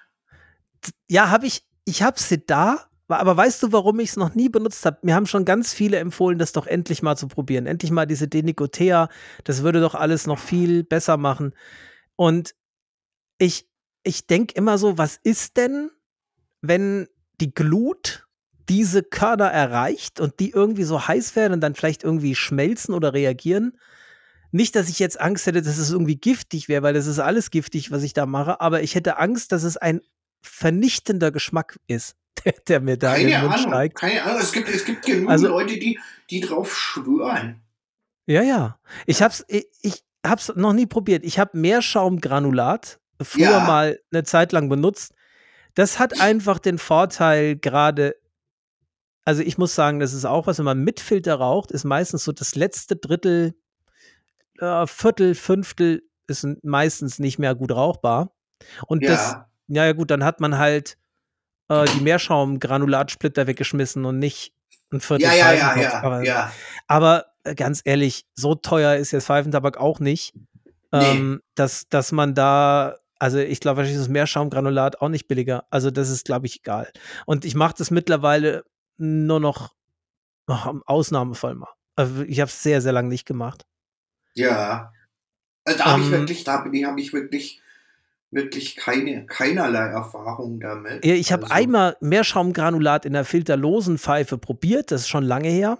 Ja, habe ich, ich habe sie da, aber weißt du, warum ich es noch nie benutzt habe? Mir haben schon ganz viele empfohlen, das doch endlich mal zu probieren. Endlich mal diese Denicotea, das würde doch alles noch viel besser machen. Und ich, ich denke immer so, was ist denn, wenn die Glut diese Körner erreicht und die irgendwie so heiß werden und dann vielleicht irgendwie schmelzen oder reagieren? Nicht, dass ich jetzt Angst hätte, dass es irgendwie giftig wäre, weil das ist alles giftig, was ich da mache, aber ich hätte Angst, dass es ein vernichtender Geschmack ist, der, der mir da in Keine den Mund Ahnung, steigt. keine Ahnung. Es gibt, es gibt genug Also- Leute, die, die drauf schwören. Ja, ja. Ich hab's, ich, ich hab's noch nie probiert. Ich habe Meerschaumgranulat früher Ja. mal eine Zeit lang benutzt. Das hat einfach den Vorteil, gerade, also ich muss sagen, das ist auch was, wenn man mit Filter raucht, ist meistens so das letzte Drittel, äh, Viertel, Fünftel ist meistens nicht mehr gut rauchbar. Und das, Ja, ja, ja, gut, dann hat man halt äh, die Meerschaumgranulatsplitter weggeschmissen und nicht ein Viertel ja, ja, ja, ja, Aber, ja. aber äh, ganz ehrlich, so teuer ist jetzt Pfeifentabak auch nicht, Nee. ähm, dass, dass man da, also ich glaube, wahrscheinlich ist das Meerschaumgranulat auch nicht billiger. Also das ist, glaube ich, egal. Und ich mache das mittlerweile nur noch oh, im Ausnahmefall mal. Also ich habe es sehr, sehr lange nicht gemacht. Ja. Also da habe ich Ähm, wirklich, da bin ich, habe ich wirklich, wirklich keine, keinerlei Erfahrung damit. Ja, ich habe Also, einmal Meerschaumgranulat in der filterlosen Pfeife probiert, das ist schon lange her.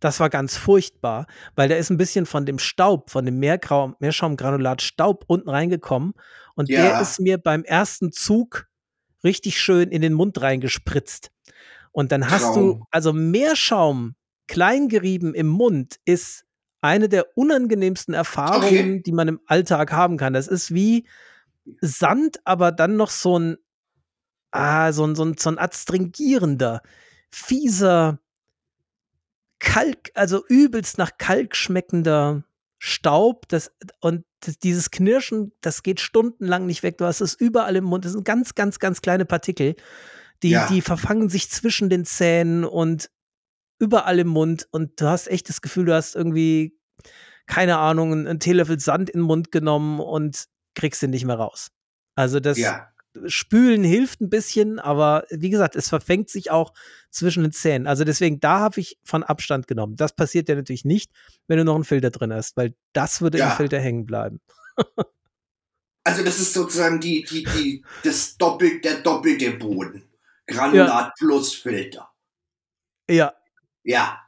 Das war ganz furchtbar, weil da ist ein bisschen von dem Staub, von dem Meergrau Meerschaumgranulat Staub unten reingekommen und der Ja. ist mir beim ersten Zug richtig schön in den Mund reingespritzt. Und dann hast du Traum. also Meerschaum klein gerieben im Mund ist eine der unangenehmsten Erfahrungen, die man im Alltag haben kann. Das ist wie Sand, aber dann noch so ein ah, so ein so ein so 'n adstringierender, fieser Kalk also übelst nach Kalk schmeckender Staub, das und d dieses Knirschen, das geht stundenlang nicht weg. Du hast es überall im Mund. Das sind ganz, ganz, ganz kleine Partikel, die Ja. die verfangen sich zwischen den Zähnen und überall im Mund und du hast echt das Gefühl, du hast irgendwie, keine Ahnung, 'n 'n Teelöffel Sand in 'n Mund genommen und kriegst den nicht mehr raus. Also, das Ja. Spülen hilft ein bisschen, aber wie gesagt, es verfängt sich auch zwischen den Zähnen. Also, deswegen, da habe ich von Abstand genommen. Das passiert ja natürlich nicht, wenn du noch einen Filter drin hast, weil das würde im Ja. Filter hängen bleiben. Also das ist sozusagen die, die, die, das doppelt, der doppelte Boden. Granulat plus Filter. Ja. Ja.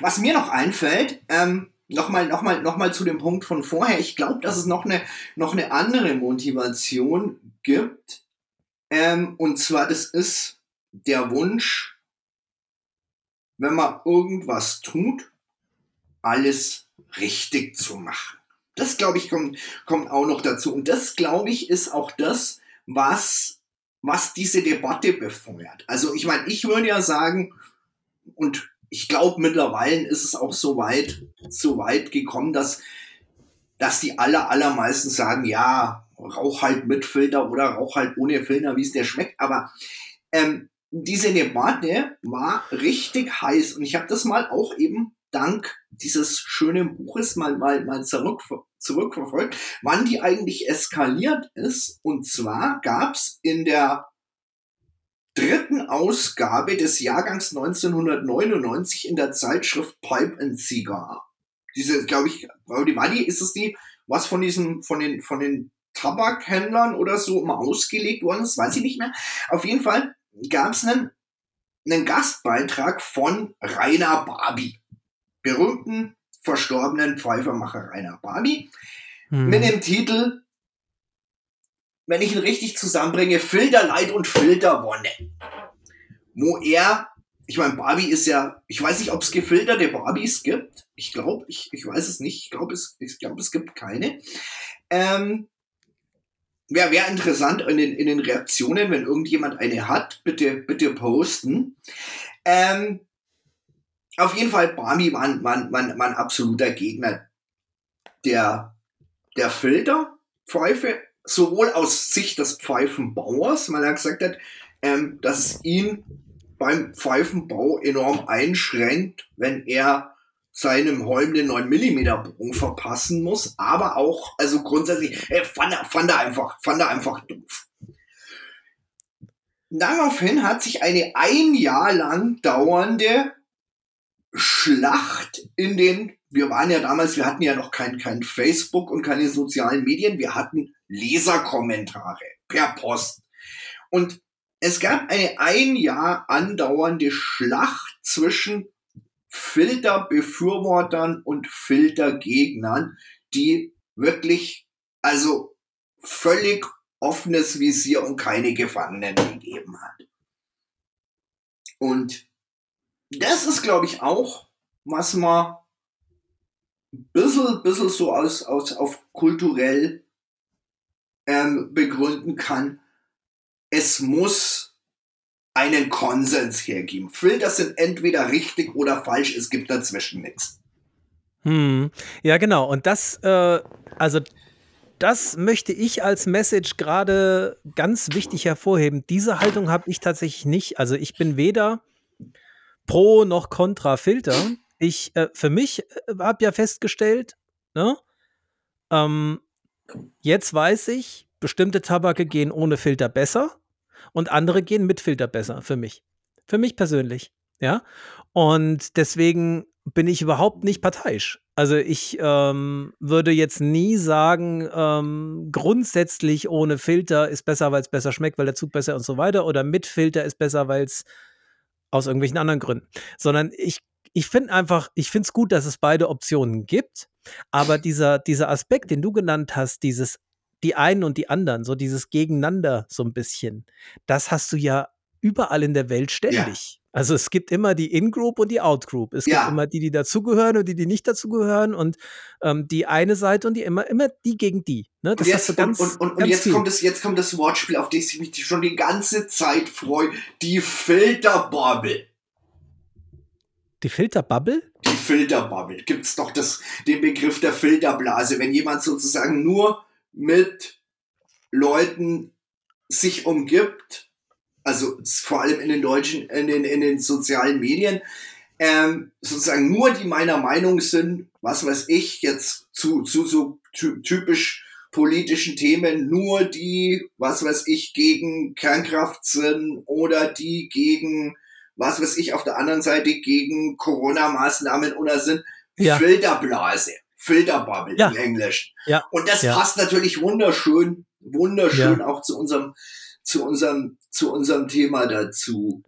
Was mir noch einfällt, ähm, nochmal noch mal, noch mal zu dem Punkt von vorher, ich glaube, dass es noch eine, noch eine andere Motivation gibt. Ähm, und zwar, das ist der Wunsch, wenn man irgendwas tut, alles richtig zu machen. Das, glaube ich, kommt, kommt auch noch dazu. Und das, glaube ich, ist auch das, was, was diese Debatte befeuert. Also, ich meine, ich würde ja sagen, und ich glaube, mittlerweile ist es auch so weit, so weit gekommen, dass, dass die aller, allermeisten sagen, ja, rauch halt mit Filter oder rauch halt ohne Filter, wie es dir schmeckt. Aber ähm, diese Debatte war richtig heiß und ich habe das mal auch eben dank dieses schönen Buches mal, mal, mal zurück, zurückverfolgt, wann die eigentlich eskaliert ist. Und zwar gab's in der dritten Ausgabe des Jahrgangs 1999 in der Zeitschrift Pipe and Cigar. Diese, glaube ich, die war die, ist es die, was von diesen, von den, von den Tabakhändlern oder so immer ausgelegt worden ist, weiß ich nicht mehr. Auf jeden Fall gab's einen, einen Gastbeitrag von Rainer Barbie, berühmten, verstorbenen Pfeifermacher Rainer Barbie, Hm. mit dem Titel, wenn ich ihn richtig zusammenbringe, Filterleid und Filterwonne. Wo er, ich meine, Barbie ist ja, ich weiß nicht, ob es gefilterte Barbies gibt. Ich glaube, ich, ich weiß es nicht. Ich glaube, es, ich glaube, es gibt keine. Ähm, Wäre wär interessant in den, in den Reaktionen, wenn irgendjemand eine hat, bitte, bitte posten. Ähm, auf jeden Fall, ein- war, ein- war ein absoluter Gegner der, der Filterpfeife, sowohl aus Sicht des Pfeifenbauers, weil er gesagt hat, ähm, dass es ihn beim Pfeifenbau enorm einschränkt, wenn er seinem Holm den 9 mm Bogen verpassen muss, aber auch, also grundsätzlich, äh, fand, er, fand, er einfach, fand er einfach doof. Daraufhin hat sich eine ein Jahr lang dauernde Schlacht in den, wir waren ja damals, wir hatten ja noch kein, kein Facebook und keine sozialen Medien, wir hatten Leserkommentare per Post. Und es gab eine ein Jahr andauernde Schlacht zwischen Filterbefürwortern und Filtergegnern, die wirklich, also völlig offenes Visier und keine Gefangenen gegeben hat. Und das ist, glaube ich, auch, was man ein bisschen, bisschen so aus, aus, auf kulturell ähm, begründen kann. Es muss einen Konsens hergeben. Filter sind entweder richtig oder falsch, es gibt dazwischen nichts. Hm. Ja, genau. Und das, äh, also das möchte ich als Message gerade ganz wichtig hervorheben. Diese Haltung habe ich tatsächlich nicht. Also ich bin weder pro noch contra Filter. Ich, äh, für mich habe ja festgestellt, ne, ähm, jetzt weiß ich, bestimmte Tabake gehen ohne Filter besser und andere gehen mit Filter besser für mich. Für mich persönlich, ja. Und deswegen bin ich überhaupt nicht parteiisch. Also ich ähm, würde jetzt nie sagen, ähm, grundsätzlich ohne Filter ist besser, weil es besser schmeckt, weil der Zug besser und so weiter. Oder mit Filter ist besser, weil es aus irgendwelchen anderen Gründen. Sondern ich, ich finde einfach, ich finde es gut, dass es beide Optionen gibt. Aber dieser, dieser Aspekt, den du genannt hast, dieses die einen und die anderen, so dieses Gegeneinander so ein bisschen, das hast du ja überall in der Welt ständig. Also es gibt immer die In-Group und die Out-Group. Es Ja. gibt immer die, die dazugehören und die, die nicht dazugehören und ähm, die eine Seite und die immer, immer die gegen die. Ne? Und Das jetzt, hast du ganz, und, und, und, und jetzt, kommt das, jetzt kommt das Wortspiel, auf das ich mich schon die ganze Zeit freue. Die Filterbubble. die Filterbubble? Die Filterbubble. Gibt's doch das, den Begriff der Filterblase. Wenn jemand sozusagen nur mit Leuten sich umgibt, also vor allem in den deutschen, in den, in den sozialen Medien, ähm, sozusagen nur die meiner Meinung sind, was weiß ich, jetzt zu, zu so ty typisch politischen Themen, nur die, was weiß ich, gegen Kernkraft sind oder die gegen, was weiß ich, auf der anderen Seite gegen Corona-Maßnahmen oder sind Ja. Filterblase, Filterbubble Ja. im Englischen. Ja. Und das Ja. passt natürlich wunderschön, wunderschön auch zu unserem, zu unserem, zu unserem Thema dazu.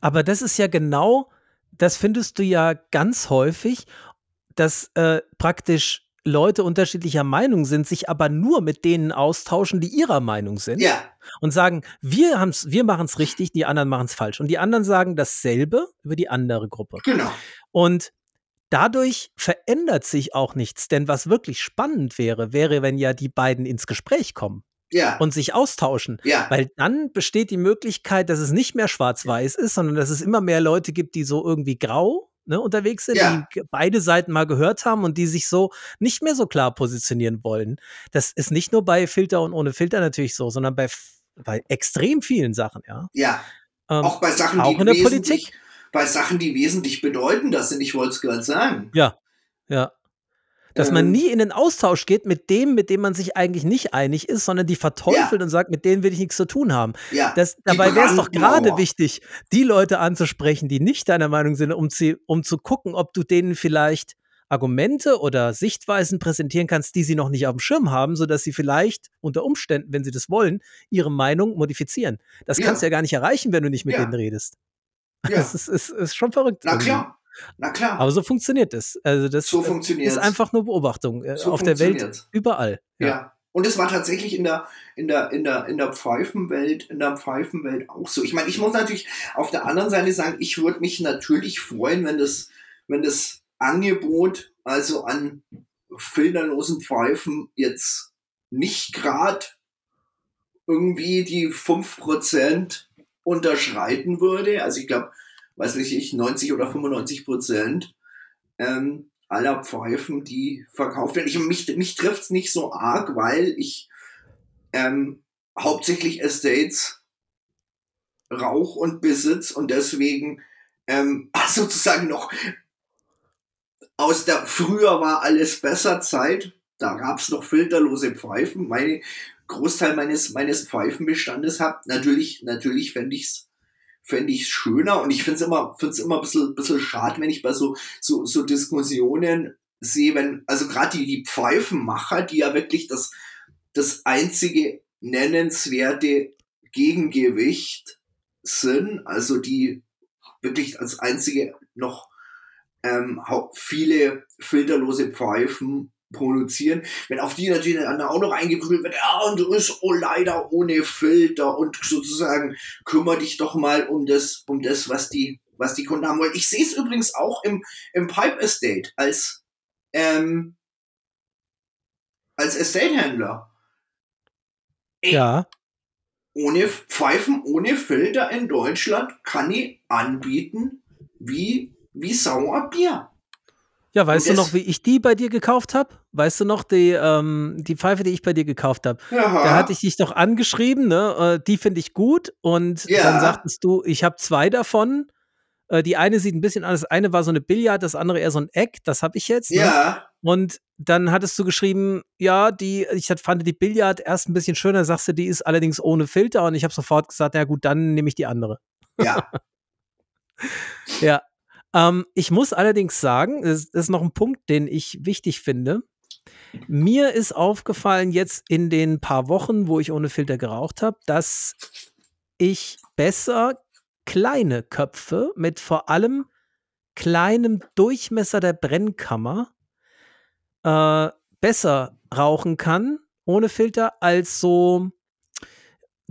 Aber das ist ja genau, das findest du ja ganz häufig, dass äh, praktisch Leute unterschiedlicher Meinung sind, sich aber nur mit denen austauschen, die ihrer Meinung sind Ja, und sagen, wir haben's, wir machen es richtig, die anderen machen es falsch. Und die anderen sagen dasselbe über die andere Gruppe. genau. Und dadurch verändert sich auch nichts. Denn was wirklich spannend wäre, wäre, wenn ja die beiden ins Gespräch kommen Ja, und sich austauschen. ja, Weil dann besteht die Möglichkeit, dass es nicht mehr schwarz-weiß ist, sondern dass es immer mehr Leute gibt, die so irgendwie grau ne, unterwegs sind, Ja. die beide Seiten mal gehört haben und die sich so nicht mehr so klar positionieren wollen. Das ist nicht nur bei Filter und ohne Filter natürlich so, sondern bei, bei extrem vielen Sachen, ja. ja. Ähm, Auch bei Sachen, auch die in der wesentlich, Politik. bei Sachen, die wesentlich bedeutender sind. Ich wollte es gerade sagen. ja, ja. Dass man Ähm. nie in den Austausch geht mit dem, mit dem man sich eigentlich nicht einig ist, sondern die verteufelt und sagt, mit denen will ich nichts zu tun haben. Ja, Das, dabei wäre es doch gerade wichtig, die Leute anzusprechen, die nicht deiner Meinung sind, um, sie, um zu gucken, ob du denen vielleicht Argumente oder Sichtweisen präsentieren kannst, die sie noch nicht auf dem Schirm haben, sodass sie vielleicht unter Umständen, wenn sie das wollen, ihre Meinung modifizieren. Das Ja. kannst du ja gar nicht erreichen, wenn du nicht mit Ja. denen redest. Ja. Das ist, ist, ist schon verrückt. Na irgendwie. klar, na klar. Aber so funktioniert es. Also das so äh, funktioniert ist einfach nur Beobachtung äh, So auf der Welt überall. Ja. Und es war tatsächlich in der, in der, in der, in der Pfeifenwelt, in der Pfeifenwelt auch so. Ich meine, ich muss natürlich auf der anderen Seite sagen, ich würde mich natürlich freuen, wenn das, wenn das Angebot also an filterlosen Pfeifen jetzt nicht gerade irgendwie die 5% unterschreiten würde. Also ich glaube, weiß nicht ich, 90 oder 95 Prozent ähm, aller Pfeifen, die verkauft werden. Ich, mich mich trifft es nicht so arg, weil ich ähm, hauptsächlich Estates rauch und besitz und deswegen ähm, sozusagen noch aus der früher war alles besser Zeit, da gab es noch filterlose Pfeifen. Meine Großteil meines meines Pfeifenbestandes habt natürlich natürlich fände ich's fände ich schöner und ich finde es immer find's immer ein bisschen, bisschen schade, wenn ich bei so so, so Diskussionen sehe, wenn also gerade die die Pfeifenmacher, die ja wirklich das das einzige nennenswerte Gegengewicht sind, also die wirklich als einzige noch ähm, viele filterlose Pfeifen produzieren, wenn auf die natürlich dann auch noch eingeprügelt wird, ja, und du ist oh, leider ohne Filter und sozusagen kümmere dich doch mal um das, um das, was die, was die Kunden haben wollen. Ich sehe es übrigens auch im, im Pipe Estate als, ähm, als Estate-Händler. Ja, ohne Pfeifen, ohne Filter in Deutschland kann ich anbieten wie, wie Sauerbier. Ja, weißt du noch, wie ich die bei dir gekauft habe? Weißt du noch die, ähm, die Pfeife, die ich bei dir gekauft habe? Ja. Da hatte ich dich doch angeschrieben, ne? Äh, die finde ich gut. Und Ja. dann sagtest du, ich habe zwei davon. Äh, die eine sieht ein bisschen anders. Das eine war so eine Billard, das andere eher so ein Eck. Das habe ich jetzt. Ne? ja, Und dann hattest du geschrieben, ja, die, ich fand die Billard erst ein bisschen schöner, sagst du, die ist allerdings ohne Filter. Und ich habe sofort gesagt, ja gut, dann nehme ich die andere. ja, Ja. Ähm, ich muss allerdings sagen, das das ist noch ein Punkt, den ich wichtig finde. Mir ist aufgefallen jetzt in den paar Wochen, wo ich ohne Filter geraucht habe, dass ich besser kleine Köpfe mit vor allem kleinem Durchmesser der Brennkammer äh, besser rauchen kann ohne Filter als so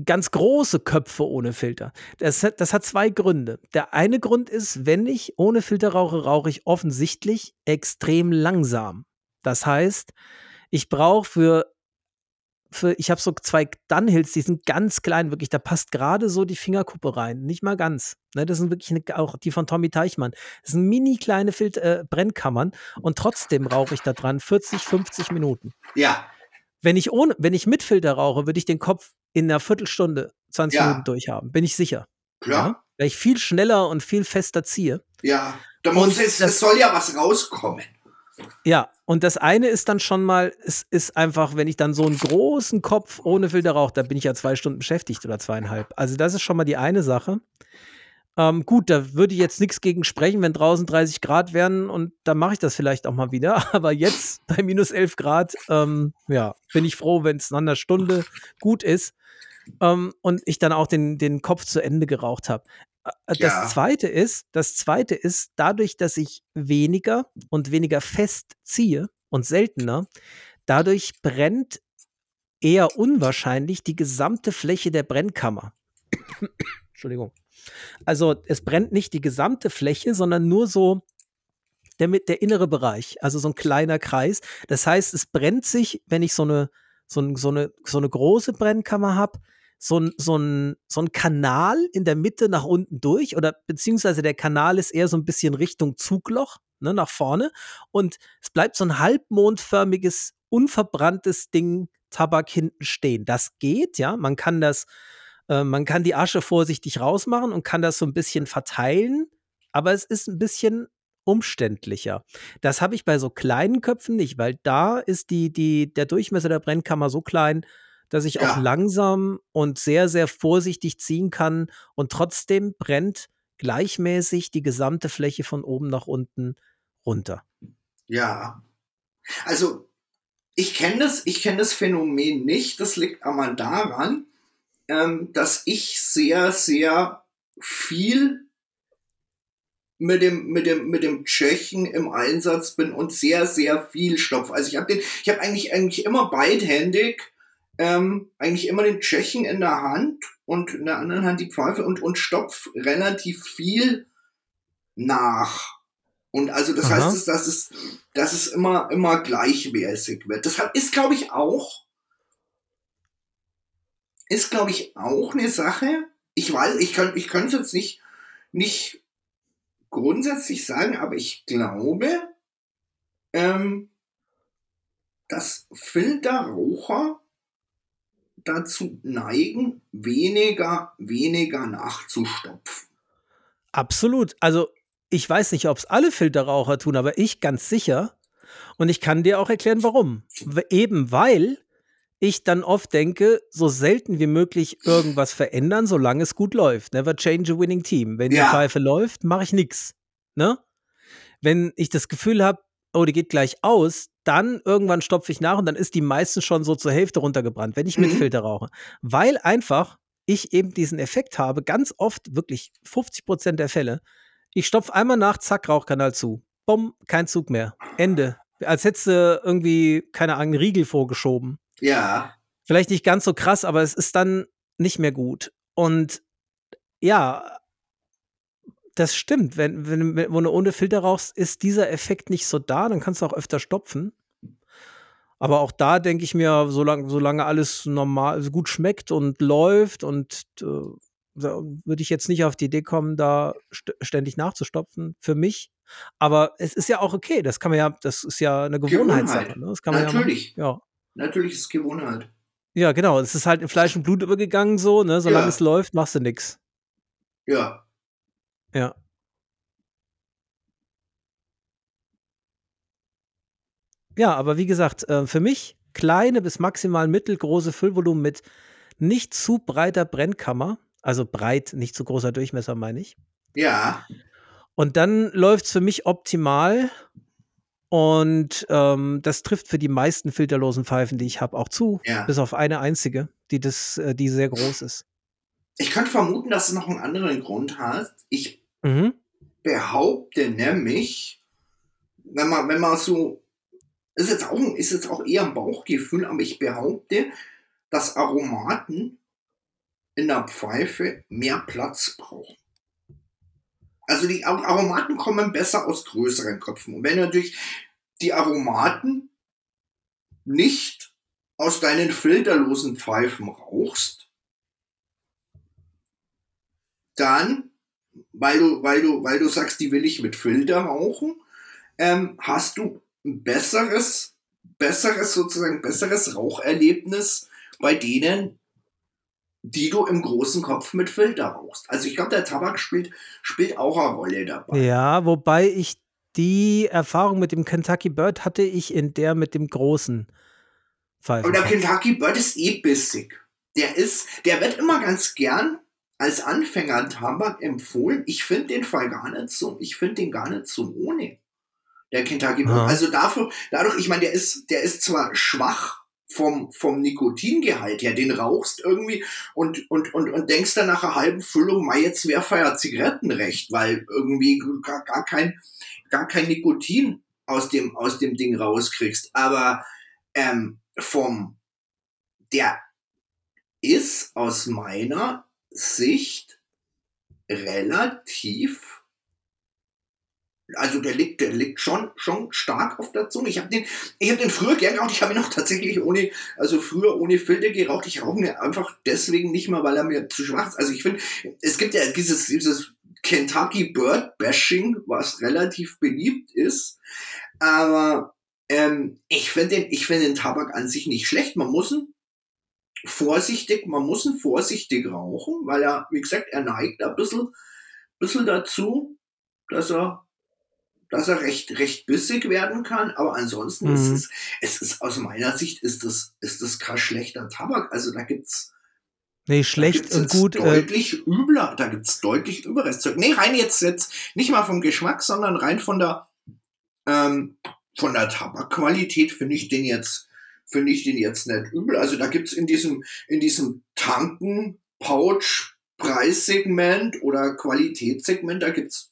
ganz große Köpfe ohne Filter. Das hat, das hat zwei Gründe. Der eine Grund ist, wenn ich ohne Filter rauche, rauche ich offensichtlich extrem langsam. Das heißt, ich brauche für für, ich habe so zwei Dunhills, die sind ganz klein, wirklich, da passt gerade so die Fingerkuppe rein, nicht mal ganz. Ne, das sind wirklich eine, auch die von Tommy Teichmann. Das sind mini kleine Fil äh, Brennkammern und trotzdem rauche ich da dran 40, 50 Minuten. Ja. Wenn ich ohne, wenn ich mit Filter rauche, würde ich den Kopf in einer Viertelstunde, 20 Ja. Minuten durchhaben, bin ich sicher. Klar. Ja? Weil ich viel schneller und viel fester ziehe. Ja. Da muss es, das- es soll ja was rauskommen. Ja, und das eine ist dann schon mal, es ist einfach, wenn ich dann so einen großen Kopf ohne Filter rauche, da bin ich ja zwei Stunden beschäftigt oder zweieinhalb. Also das ist schon mal die eine Sache. Ähm, gut, da würde ich jetzt nichts gegen sprechen, wenn draußen 30 Grad wären und dann mache ich das vielleicht auch mal wieder. Aber jetzt bei minus 11 Grad, ähm, ja, bin ich froh, wenn es nach einer Stunde gut ist ähm, und ich dann auch den, den Kopf zu Ende geraucht habe. Das Ja. zweite ist, das zweite ist, dadurch, dass ich weniger und weniger fest ziehe und seltener, dadurch brennt eher unwahrscheinlich die gesamte Fläche der Brennkammer. Entschuldigung. Also es brennt nicht die gesamte Fläche, sondern nur so der, der innere Bereich, also so ein kleiner Kreis. Das heißt, es brennt sich, wenn ich so eine, so, so eine, so eine große Brennkammer habe, so ein, so, ein, so ein Kanal in der Mitte nach unten durch oder beziehungsweise der Kanal ist eher so ein bisschen Richtung Zugloch, ne, nach vorne und es bleibt so ein halbmondförmiges, unverbranntes Ding Tabak hinten stehen. Das geht, ja, man kann das, äh, man kann die Asche vorsichtig rausmachen und kann das so ein bisschen verteilen, aber es ist ein bisschen umständlicher. Das habe ich bei so kleinen Köpfen nicht, weil da ist die, die, der Durchmesser der Brennkammer so klein, dass ich Ja. auch langsam und sehr, sehr vorsichtig ziehen kann und trotzdem brennt gleichmäßig die gesamte Fläche von oben nach unten runter. Ja. Also, ich kenne das, ich kenne das Phänomen nicht. Das liegt aber daran, ähm, dass ich sehr, sehr viel mit dem, mit dem, mit dem Tschechen im Einsatz bin und sehr, sehr viel stopfe. Also ich habe den, ich habe eigentlich, eigentlich immer beidhändig, ähm, eigentlich immer den Tschechen in der Hand und in der anderen Hand die Pfeife und, und stopf relativ viel nach. Und also das Aha. heißt, dass, es, dass es immer, immer gleichmäßig wird. Das ist, glaube ich, auch, ist, glaube ich, auch eine Sache. Ich weiß, ich könnte ich könnte jetzt nicht, nicht grundsätzlich sagen, aber ich glaube, ähm, dass Filterraucher dazu neigen, weniger, weniger nachzustopfen. Absolut. Also, ich weiß nicht, ob es alle Filterraucher tun, aber ich ganz sicher. Und ich kann dir auch erklären, warum. Eben weil ich dann oft denke, so selten wie möglich irgendwas verändern, solange es gut läuft. Never change a winning team. Wenn die Ja. Pfeife läuft, mache ich nichts. Ne? Wenn ich das Gefühl habe, oh, die geht gleich aus, dann irgendwann stopfe ich nach und dann ist die meistens schon so zur Hälfte runtergebrannt, wenn ich mit Mhm. Filter rauche. Weil einfach ich eben diesen Effekt habe, ganz oft, wirklich 50 Prozent der Fälle, ich stopfe einmal nach, zack, Rauchkanal zu. Bumm, kein Zug mehr. Ende. Als hättest du irgendwie, keine Ahnung, einen Riegel vorgeschoben. Ja, Vielleicht nicht ganz so krass, aber es ist dann nicht mehr gut. Und ja, das stimmt. Wenn, wenn, wenn du ohne Filter rauchst, ist dieser Effekt nicht so da, dann kannst du auch öfter stopfen. Aber auch da denke ich mir, solange, solange alles normal, also gut schmeckt und läuft und äh, würde ich jetzt nicht auf die Idee kommen, da st ständig nachzustopfen, für mich. Aber es ist ja auch okay. Das kann man ja, das ist ja eine Gewohnheitssache. Gewohnheit. Ne? Das kann man natürlich. ja machen. Natürlich ist es Gewohnheit. Ja. genau. Es ist halt in Fleisch und Blut übergegangen, so, ne? Solange Ja. es läuft, machst du nix. Ja. Ja. Ja, aber wie gesagt, äh, für mich kleine bis maximal mittelgroße Füllvolumen mit nicht zu breiter Brennkammer, also breit, nicht zu großer Durchmesser, meine ich. Ja. Und dann läuft es für mich optimal. Und ähm, das trifft für die meisten filterlosen Pfeifen, die ich habe, auch zu. Ja. Bis auf eine einzige, die das, äh, die sehr groß ist. ich könnte vermuten, dass es noch einen anderen Grund hat. Ich Mhm. behaupte nämlich, wenn man, wenn man so, ist jetzt auch, ist jetzt auch eher ein Bauchgefühl, aber ich behaupte, dass Aromaten in der Pfeife mehr Platz brauchen. Also die Ar- Aromaten kommen besser aus größeren Köpfen. Und wenn du natürlich die Aromaten nicht aus deinen filterlosen Pfeifen rauchst, dann, weil du, weil du, weil du sagst, die will ich mit Filter rauchen, ähm, hast du ein besseres, besseres sozusagen, besseres Raucherlebnis bei denen, die du im großen Kopf mit Filter rauchst. Also ich glaube, der Tabak spielt, spielt auch eine Rolle dabei. Ja, wobei ich die Erfahrung mit dem Kentucky Bird hatte ich in der mit dem großen Aber der Pfeifen. Kentucky Bird ist eh bissig. Der ist, der wird immer ganz gern als Anfänger Tabak empfohlen. Ich finde den Fall gar nicht so, ich finde den gar nicht so ohne. Der Kentucky Bird. Aha. Also dafür, dadurch, ich meine, der ist, der ist zwar schwach vom, vom Nikotingehalt her, den rauchst irgendwie und, und, und, und denkst dann nach einer halben Füllung, mal jetzt wäre ja Zigarettenrecht, weil irgendwie gar, gar kein, gar kein Nikotin aus dem, aus dem Ding rauskriegst. Aber ähm, vom, der ist aus meiner Sicht relativ, also der liegt, der liegt schon, schon stark auf der Zunge. Ich habe den, ich habe den früher gern geraucht. Ich habe ihn noch tatsächlich ohne, also früher ohne Filter geraucht. Ich rauche ihn einfach deswegen nicht mehr, weil er mir zu schwach ist. Also ich finde, es gibt ja dieses, dieses Kentucky Bird Bashing, was relativ beliebt ist. Aber ähm, ich finde den, ich finde den Tabak an sich nicht schlecht. Man muss ihn vorsichtig, man muss ihn vorsichtig rauchen, weil er, wie gesagt, er neigt ein bisschen, bisschen dazu, dass er, dass er recht, recht bissig werden kann. Aber ansonsten Mhm. ist es, es ist aus meiner Sicht ist das, ist das kein schlechter Tabak. Also da gibt's Nee, schlecht und gut. Äh, Deutlich übler, da gibt's deutlich überes Zeug. Nee, rein jetzt, jetzt nicht mal vom Geschmack, sondern rein von der, ähm, von der Tabakqualität finde ich den jetzt, finde ich den jetzt nicht übel. Also da gibt's in diesem, in diesem Tanken, Pouch, Preissegment oder Qualitätssegment, da gibt's,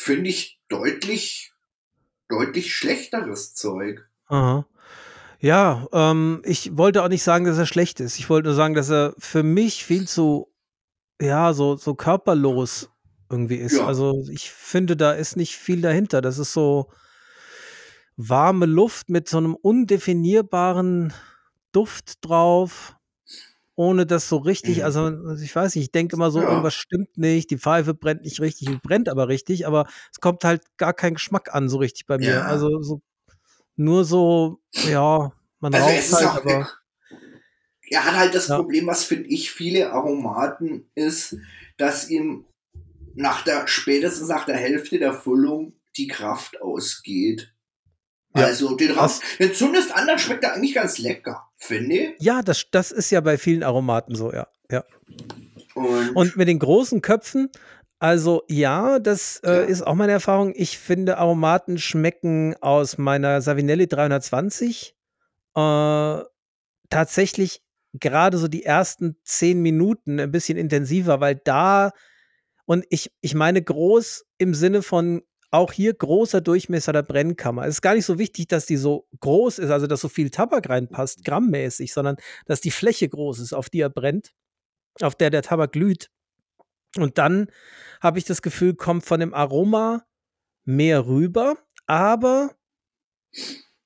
finde ich, deutlich, deutlich schlechteres Zeug. aha. Ja, ähm, ich wollte auch nicht sagen, dass er schlecht ist. Ich wollte nur sagen, dass er für mich viel zu, ja, so, so körperlos irgendwie ist. Ja. Also ich finde, da ist nicht viel dahinter. Das ist so warme Luft mit so einem undefinierbaren Duft drauf, ohne das so richtig, Mhm. also also ich weiß nicht, ich denke immer so, Ja. irgendwas stimmt nicht, die Pfeife brennt nicht richtig, die brennt aber richtig, aber es kommt halt gar kein Geschmack an so richtig bei mir. Ja. Also so nur so, ja, man Also raucht halt, auch, aber er hat halt das Ja. Problem, was finde ich viele Aromaten ist, dass ihm nach der, spätestens nach der Hälfte der Füllung die Kraft ausgeht. Ja. Also den Raum, den zumindest anders schmeckt er eigentlich ganz lecker, finde ich. ja, das, das ist ja bei vielen Aromaten so, ja. ja. Und, Und mit den großen Köpfen, also ja, das äh, Ja. ist auch meine Erfahrung. Ich finde, Aromaten schmecken aus meiner Savinelli 320 äh, tatsächlich gerade so die ersten zehn Minuten ein bisschen intensiver, weil da, und ich, ich meine groß im Sinne von auch hier großer Durchmesser der Brennkammer. Es ist gar nicht so wichtig, dass die so groß ist, also dass so viel Tabak reinpasst, grammmäßig, sondern dass die Fläche groß ist, auf die er brennt, auf der der Tabak glüht. Und dann habe ich das Gefühl, kommt von dem Aroma mehr rüber, aber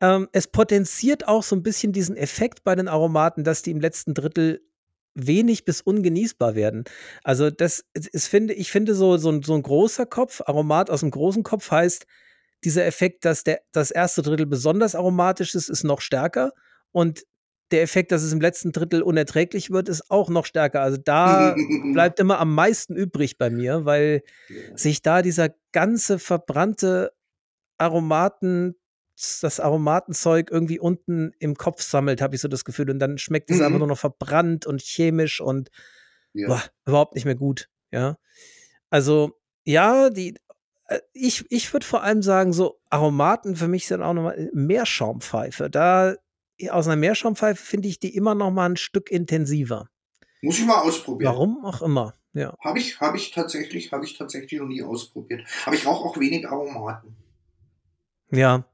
ähm, es potenziert auch so ein bisschen diesen Effekt bei den Aromaten, dass die im letzten Drittel wenig bis ungenießbar werden. Also das ist, finde ich finde so, so, ein, so ein großer Kopf, Aromat aus dem großen Kopf heißt, dieser Effekt, dass der, das erste Drittel besonders aromatisch ist, ist noch stärker und der Effekt, dass es im letzten Drittel unerträglich wird, ist auch noch stärker. Also da bleibt immer am meisten übrig bei mir, weil sich da dieser ganze verbrannte Aromaten, das Aromatenzeug irgendwie unten im Kopf sammelt, habe ich so das Gefühl. Und dann schmeckt es Mhm. einfach nur noch verbrannt und chemisch und ja. boah, überhaupt nicht mehr gut. Ja. Also, ja, die, äh, ich, ich würde vor allem sagen, so Aromaten für mich sind auch nochmal Meerschaumpfeife. Da aus einer Meerschaumpfeife finde ich die immer noch mal ein Stück intensiver. Muss ich mal ausprobieren. Warum auch immer. Ja. Habe ich, habe ich tatsächlich, habe ich tatsächlich noch nie ausprobiert. Aber ich rauche auch wenig Aromaten. Ja.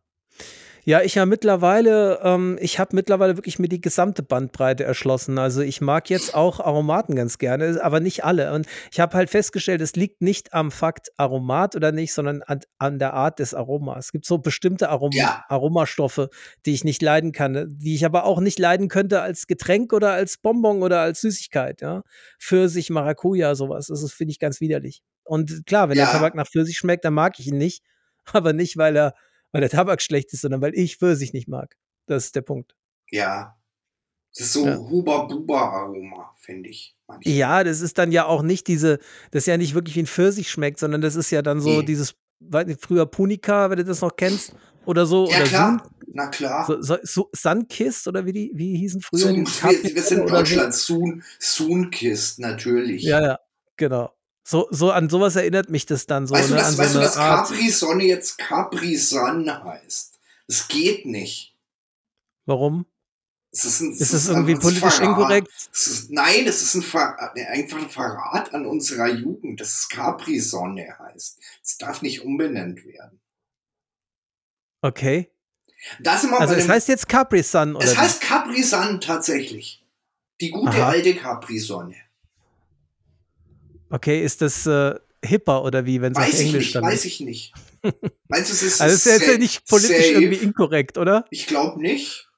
Ja, ich ja mittlerweile, ähm, ich habe mittlerweile wirklich mir die gesamte Bandbreite erschlossen. Also ich mag jetzt auch Aromaten ganz gerne, aber nicht alle. Und ich habe halt festgestellt, es liegt nicht am Fakt Aromat oder nicht, sondern an, an der Art des Aromas. Es gibt so bestimmte Arom Ja. Aromastoffe, die ich nicht leiden kann, die ich aber auch nicht leiden könnte als Getränk oder als Bonbon oder als Süßigkeit. Ja, Pfirsich, Maracuja, sowas. Das finde ich ganz widerlich. Und klar, wenn der Ja. Tabak nach Pfirsich schmeckt, dann mag ich ihn nicht, aber nicht weil er weil der Tabak schlecht ist, sondern weil ich Pfirsich nicht mag. Das ist der Punkt. Ja. Das ist so Ja. Huba-Buba-Aroma, finde ich. manchmal. Ja, das ist dann ja auch nicht diese, das ist ja nicht wirklich wie ein Pfirsich schmeckt, sondern das ist ja dann so Nee. dieses, weiß nicht, früher Punika, wenn du das noch kennst, oder so, Ja, oder klar. Na klar. Sun, so, so, Sunkist oder wie die, wie hießen früher Sun, die wir, wir sind in so. Deutschland. Sun, Sunkist, natürlich. Ja, ja, genau. So, so an sowas erinnert mich das dann so, weißt du, ne? dass, an so weißt du, dass. Capri-Sonne jetzt Capri-Sun heißt? Das geht nicht. Warum? Es ist, ein, es Ist das irgendwie politisch Verrat. inkorrekt? Es ist, nein, es ist ein Ver, äh, einfach ein Verrat an unserer Jugend, dass es Capri-Sonne heißt. Es darf nicht umbenannt werden. Okay. Da sind wir Also es dem, heißt jetzt Capri Sun oder es heißt Capri-Sun tatsächlich. Die gute Aha. alte Capri-Sonne. Okay, ist das äh, hipper oder wie, wenn es auf Weiß ich Englisch nicht, dann weiß ich nicht. Meinst du, es ist Also das ist jetzt ja nicht politisch safe? irgendwie inkorrekt, oder? Ich glaube nicht.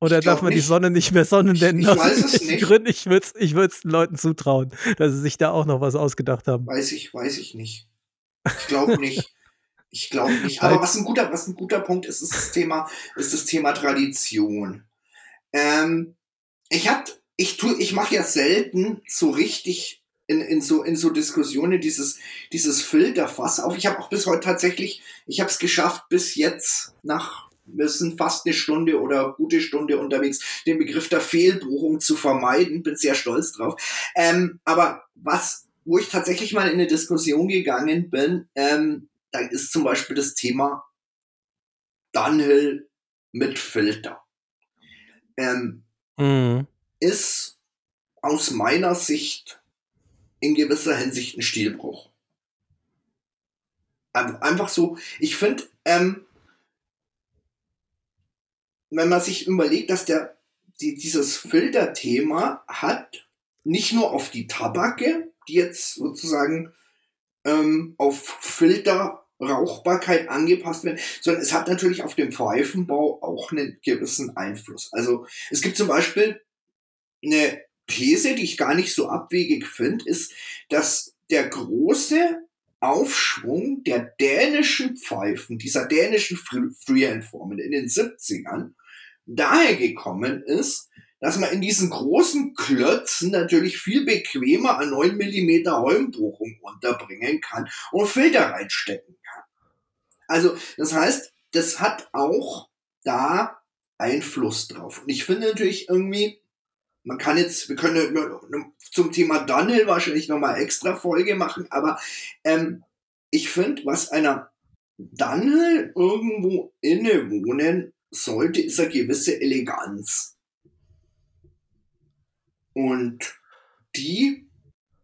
Oder Ich darf man die nicht. Sonne nicht mehr Sonne nennen? ich aus weiß es nicht. Gründen? Ich würde es ich würd's den Leuten zutrauen, dass sie sich da auch noch was ausgedacht haben. Weiß ich, weiß ich nicht. Ich glaube nicht. Ich glaube nicht. Aber Halt. was ein guter, was ein guter Punkt ist, ist das Thema, ist das Thema Tradition. Ähm, ich hab, ich tu, ich mache ja selten so richtig in, in so in so Diskussionen dieses dieses Filterfass auf. Ich habe auch bis heute tatsächlich, ich habe es geschafft, bis jetzt nach wir sind fast eine Stunde oder gute Stunde unterwegs, den Begriff der Fehlbuchung zu vermeiden. Bin sehr stolz drauf. Ähm, aber was, wo ich tatsächlich mal in eine Diskussion gegangen bin, ähm, da ist zum Beispiel das Thema Dunhill mit Filter. Ähm, Mhm. ist aus meiner Sicht in gewisser Hinsicht ein Stilbruch. Ein- Einfach so, ich finde, ähm, wenn man sich überlegt, dass der die, dieses Filterthema hat nicht nur auf die Tabake, die jetzt sozusagen ähm, auf Filterrauchbarkeit angepasst werden, sondern es hat natürlich auf den Pfeifenbau auch einen gewissen Einfluss. Also es gibt zum Beispiel eine These, die ich gar nicht so abwegig finde, ist, dass der große Aufschwung der dänischen Pfeifen, dieser dänischen Fre- Freehand-Formen in den 70ern, daher gekommen ist, dass man in diesen großen Klötzen natürlich viel bequemer an 9 mm Holmbohrung unterbringen kann und Filter reinstecken kann. Also, das heißt, das hat auch da Einfluss drauf. Und ich finde natürlich irgendwie, man kann jetzt, wir können zum Thema Dunhill wahrscheinlich nochmal extra Folge machen, aber ähm, ich finde, was einer Dunhill irgendwo innewohnen sollte, ist eine gewisse Eleganz. Und die,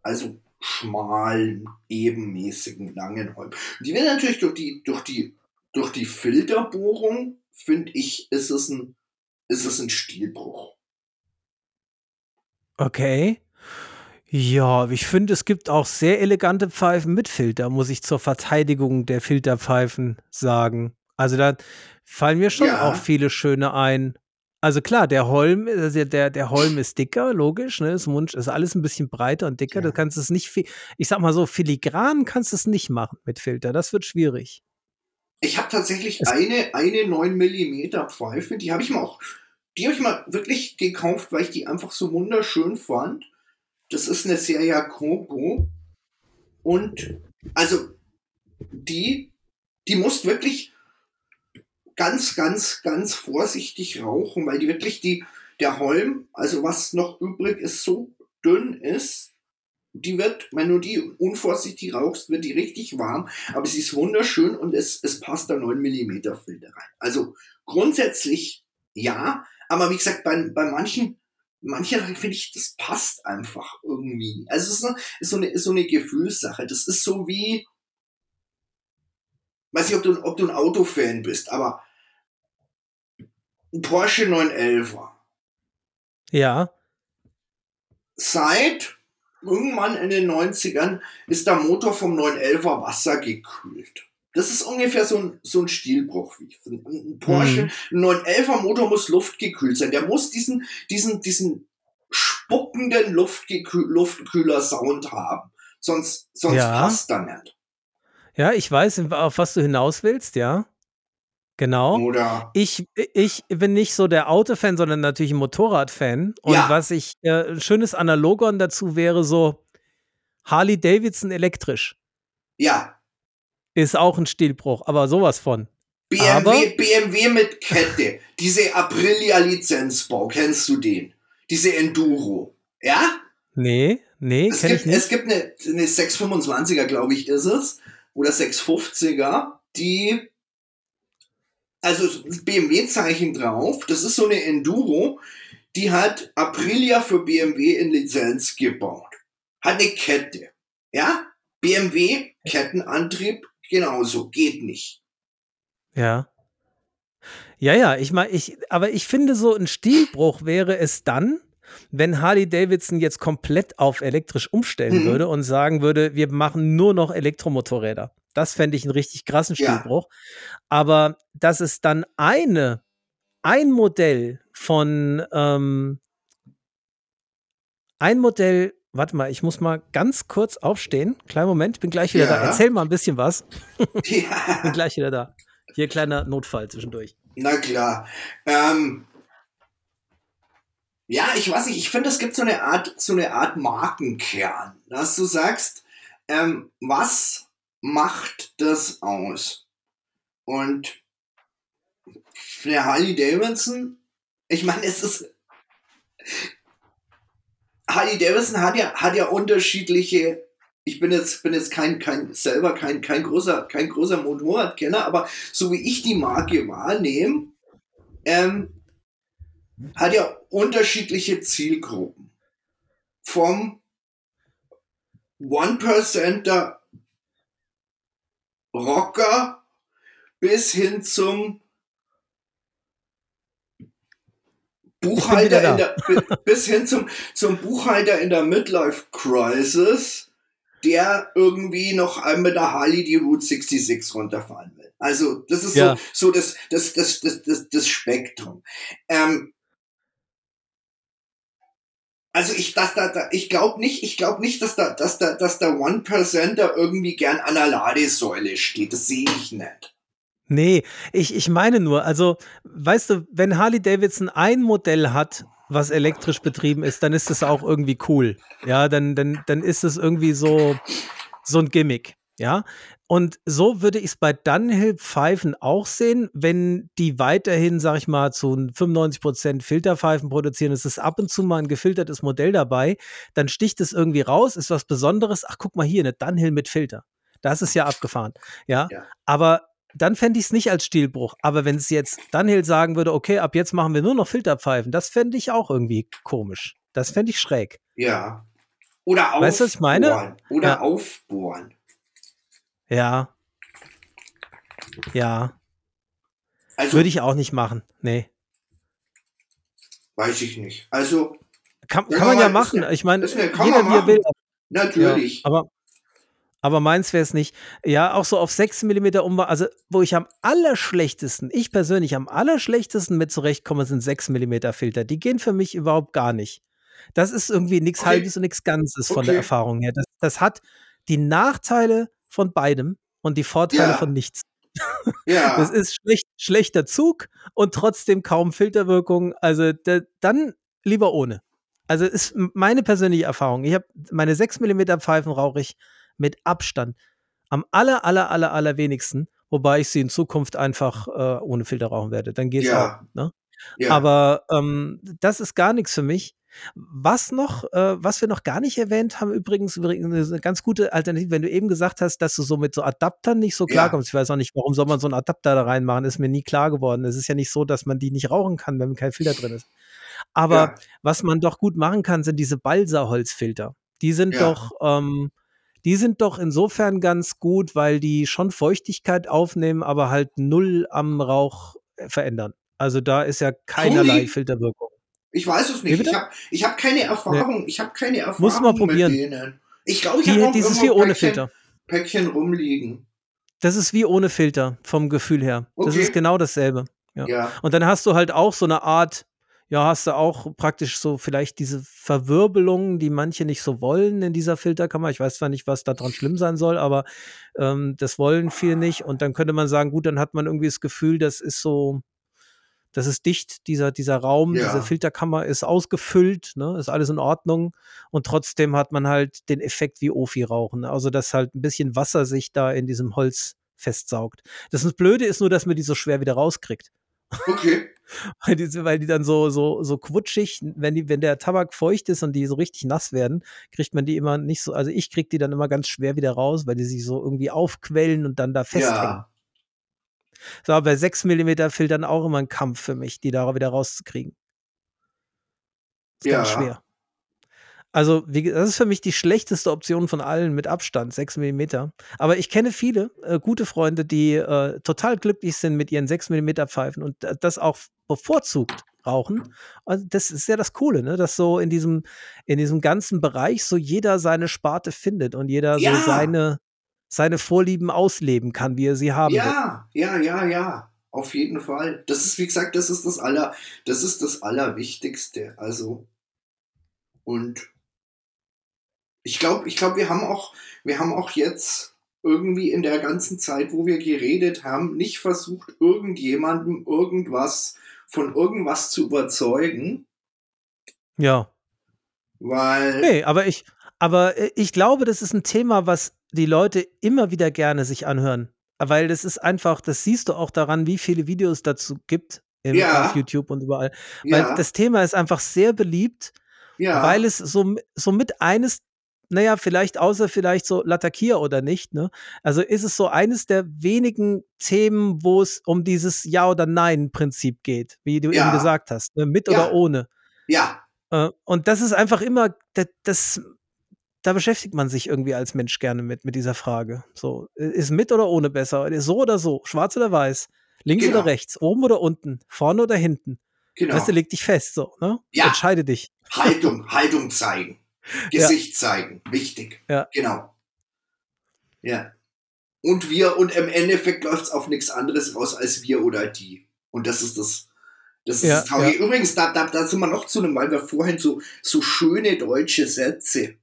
also schmalen, ebenmäßigen, langen Holm, die werden natürlich durch die, durch die, durch die Filterbohrung, finde ich, ist es ein, ist es ein Stilbruch. Okay. Ja, ich finde, es gibt auch sehr elegante Pfeifen mit Filter, muss ich zur Verteidigung der Filterpfeifen sagen. Also da fallen mir schon Ja. auch viele schöne ein. Also klar, der Holm, also der, der Holm ist dicker, logisch, ne? Das Mund ist alles ein bisschen breiter und dicker. Ja. Du kannst es nicht, ich sag mal so, filigran kannst du es nicht machen mit Filter. Das wird schwierig. Ich habe tatsächlich Es- eine, eine 9 mm Pfeife, die habe ich mal auch, die habe ich mal wirklich gekauft, weil ich die einfach so wunderschön fand. Das ist eine Serie Coco. Und also die, die musst wirklich ganz, ganz, ganz vorsichtig rauchen, weil die wirklich die, der Holm, also was noch übrig ist, so dünn ist, die wird, wenn du die unvorsichtig rauchst, wird die richtig warm, aber sie ist wunderschön und es, es passt da 9 mm Filter rein. Also grundsätzlich ja, aber wie gesagt, bei, bei manchen manche finde ich, das passt einfach irgendwie. Also es ist, eine, ist, so eine, ist so eine Gefühlssache. Das ist so wie, weiß nicht, ob du, ob du ein Autofan bist, aber ein Porsche 911er. Ja. Seit irgendwann in den 90ern ist der Motor vom 911er wassergekühlt. Das ist ungefähr so ein, so ein Stilbruch. Ein Porsche, Mhm. ein 911er Motor muss luftgekühlt sein. Der muss diesen, diesen, diesen spuckenden Luftkühler-Sound haben. Sonst, sonst Ja. passt er nicht. Ja, ich weiß, auf was du hinaus willst, ja. Genau. Oder Ich, ich bin nicht so der Autofan, sondern natürlich ein Motorradfan. Und Ja. was ich, äh, ein schönes Analogon dazu wäre so Harley Davidson elektrisch. ja, Ist auch ein Stilbruch, aber sowas von. BMW, Aber- BMW mit Kette. Diese Aprilia-Lizenzbau, kennst du den? Diese Enduro. Ja? Nee, nee, Es kenn ich gibt, es nicht. gibt eine, eine 625er, glaube ich, ist es. Oder 650er, die. Also BMW-Zeichen drauf. Das ist so eine Enduro, die hat Aprilia für BMW in Lizenz gebaut. Hat eine Kette. Ja? BMW, Kettenantrieb, genauso. Geht nicht. Ja. Ja, ja, ich meine, ich, aber ich finde, so ein Stilbruch wäre es dann, wenn Harley Davidson jetzt komplett auf elektrisch umstellen Mhm. würde und sagen würde, wir machen nur noch Elektromotorräder. Das fände ich einen richtig krassen Ja. Stilbruch. Aber dass es dann eine, ein Modell von, ähm, ein Modell, warte mal, ich muss mal ganz kurz aufstehen. Kleinen Moment, bin gleich wieder Ja. da. Erzähl mal ein bisschen was. Ja. Bin gleich wieder da. Hier kleiner Notfall zwischendurch. Na klar. Ähm, ja, ich weiß nicht, ich finde, es gibt so eine Art, so eine Art Markenkern, dass du sagst, ähm, was macht das aus? Und für Harley Davidson, ich meine, es ist. Harley Davidson hat ja, hat ja unterschiedliche. Ich bin jetzt, bin jetzt kein, kein, selber kein, kein großer, kein großer Motorradkenner, aber so wie ich die Marke wahrnehme, ähm, hat ja unterschiedliche Zielgruppen. Vom One-Percenter Rocker bis hin zum Buchhalter in der, bi- bis hin zum, zum Buchhalter in der Midlife Crisis, der irgendwie noch einmal mit der Harley die Route 66 runterfahren will. Also, das ist Ja. so, so das, das, das, das, das, das Spektrum. Ähm, also ich, dass da, da, ich glaube nicht, ich glaube nicht, dass da, dass da, dass der One Percenter irgendwie gern an der Ladesäule steht. Das sehe ich nicht. Nee, ich, ich meine nur, also, weißt du, wenn Harley Davidson ein Modell hat, was elektrisch betrieben ist, dann ist es auch irgendwie cool. Ja, dann, dann, dann ist es irgendwie so, so ein Gimmick. Ja. Und so würde ich es bei Dunhill Pfeifen auch sehen, wenn die weiterhin, sag ich mal, zu 95% Filterpfeifen produzieren. Es ist ab und zu mal ein gefiltertes Modell dabei, dann sticht es irgendwie raus, ist was Besonderes. Ach, guck mal hier, eine Dunhill mit Filter. Das ist ja abgefahren. Ja. Ja. Aber dann fände ich es nicht als Stilbruch. Aber wenn es jetzt Dunhill sagen würde, okay, ab jetzt machen wir nur noch Filterpfeifen, das fände ich auch irgendwie komisch. Das fände ich schräg. Ja. Oder aufbohren. Weißt du, was ich meine? Oder Ja. aufbohren. Ja. Ja. Also, Würde ich auch nicht machen. Nee. weiß ich nicht. Also, Kann, kann man ja machen. Ich meine, jeder man wie er will. natürlich. Ja, aber, aber meins wäre es nicht. Ja, auch so auf 6 mm Umbau, also wo ich am allerschlechtesten, ich persönlich am allerschlechtesten mit zurechtkomme, sind 6 mm Filter. Die gehen für mich überhaupt gar nicht. Das ist irgendwie nichts Okay. Halbes und nichts Ganzes von der. Erfahrung her. Das, das hat die Nachteile von beidem und die Vorteile Ja. von nichts. ja. Das ist schlecht, schlechter Zug und trotzdem kaum Filterwirkung. Also da, dann lieber ohne. Also ist meine persönliche Erfahrung. Ich habe meine 6 mm Pfeifen rauche ich mit Abstand am aller, aller, aller, aller wenigsten, wobei ich sie in Zukunft einfach äh, ohne Filter rauchen werde. Dann geht's Ja. auch. Ne? ja. Aber ähm, das ist gar nichts für mich. Was noch, äh, was wir noch gar nicht erwähnt haben, übrigens, übrigens eine ganz gute Alternative, wenn du eben gesagt hast, dass du so mit so Adaptern nicht so Ja. klarkommst. Ich weiß auch nicht, warum soll man so einen Adapter da reinmachen, ist mir nie klar geworden. Es ist ja nicht so, dass man die nicht rauchen kann, wenn kein Filter drin ist. Aber Ja. was man doch gut machen kann, sind diese Balsa-Holzfilter. Die sind Ja. doch, ähm, die sind doch insofern ganz gut, weil die schon Feuchtigkeit aufnehmen, aber halt null am Rauch äh, verändern. Also da ist ja keinerlei die? Filterwirkung. Ich weiß es nicht. Ich habe ich hab keine Erfahrung. Ich habe keine Erfahrung Muss mal probieren. mit denen. Ich glaube, ich Die, habe die ist wie ohne Filter. Päckchen rumliegen. Das ist wie ohne Filter vom Gefühl her. Das Okay. ist genau dasselbe. Ja. Ja. Und dann hast du halt auch so eine Art, ja, hast du auch praktisch so vielleicht diese Verwirbelungen, die manche nicht so wollen in dieser Filterkammer. Ich weiß zwar nicht, was da dran schlimm sein soll, aber ähm, das wollen viele nicht. Und dann könnte man sagen, gut, dann hat man irgendwie das Gefühl, das ist so, das ist dicht, dieser, dieser Raum, Ja. diese Filterkammer ist ausgefüllt, ne, ist alles in Ordnung. Und trotzdem hat man halt den Effekt wie Ofi-Rauchen. Also, dass halt ein bisschen Wasser sich da in diesem Holz festsaugt. Das Blöde ist nur, dass man die so schwer wieder rauskriegt. Okay. Weil die, weil die dann so, so, so quutschig, wenn, die, wenn der Tabak feucht ist und die so richtig nass werden, kriegt man die immer nicht so, also ich krieg die dann immer ganz schwer wieder raus, weil die sich so irgendwie aufquellen und dann da festhängen. Ja. So, aber bei 6 mm Filtern auch immer ein Kampf für mich, die da wieder rauszukriegen. Ist ganz Ja. schwer. Also, wie, das ist für mich die schlechteste Option von allen mit Abstand, 6 mm. Aber ich kenne viele äh, gute Freunde, die äh, total glücklich sind mit ihren 6 mm Pfeifen und äh, das auch bevorzugt rauchen. Und das ist ja das Coole, ne? dass so in diesem, in diesem ganzen Bereich so jeder seine Sparte findet und jeder Ja. so seine, seine Vorlieben ausleben kann, wie er sie haben will. Ja, ja, ja, ja. Auf jeden Fall. Das ist, wie gesagt, das ist das aller, das ist das Allerwichtigste. Also, und ich glaube, ich glaube, wir haben auch, wir haben auch jetzt irgendwie in der ganzen Zeit, wo wir geredet haben, nicht versucht, irgendjemandem irgendwas von irgendwas zu überzeugen, Ja. weil Nee, aber ich, aber äh, ich glaube, das ist ein Thema, was die Leute immer wieder gerne sich anhören. Weil das ist einfach, das siehst du auch daran, wie viele Videos dazu gibt im, Ja. auf YouTube und überall. Weil ja, das Thema ist einfach sehr beliebt, ja, weil es so, so mit eines, naja, vielleicht außer vielleicht so Latakia oder nicht, ne? Also ist es so eines der wenigen Themen, wo es um dieses Ja- oder Nein-Prinzip geht, wie du Ja. eben gesagt hast, ne? mit Ja. oder ohne. ja, Äh, und das ist einfach immer, das, das, da beschäftigt man sich irgendwie als Mensch gerne mit, mit dieser Frage. So, ist mit oder ohne besser? Ist so oder so? Schwarz oder weiß? Links Genau. oder rechts? Oben oder unten? Vorne oder hinten? genau. Weißt du, leg dich fest, so, ne? Ja. Entscheide dich. Haltung, Haltung zeigen. Gesicht zeigen. Wichtig. Ja. Genau. Ja. Und wir, und im Endeffekt läuft es auf nichts anderes raus als wir oder die. Und das ist das. Das ist Ja, das Traurige. Übrigens, da, da, da sind wir noch zu einem, weil wir vorhin so, so schöne deutsche Sätze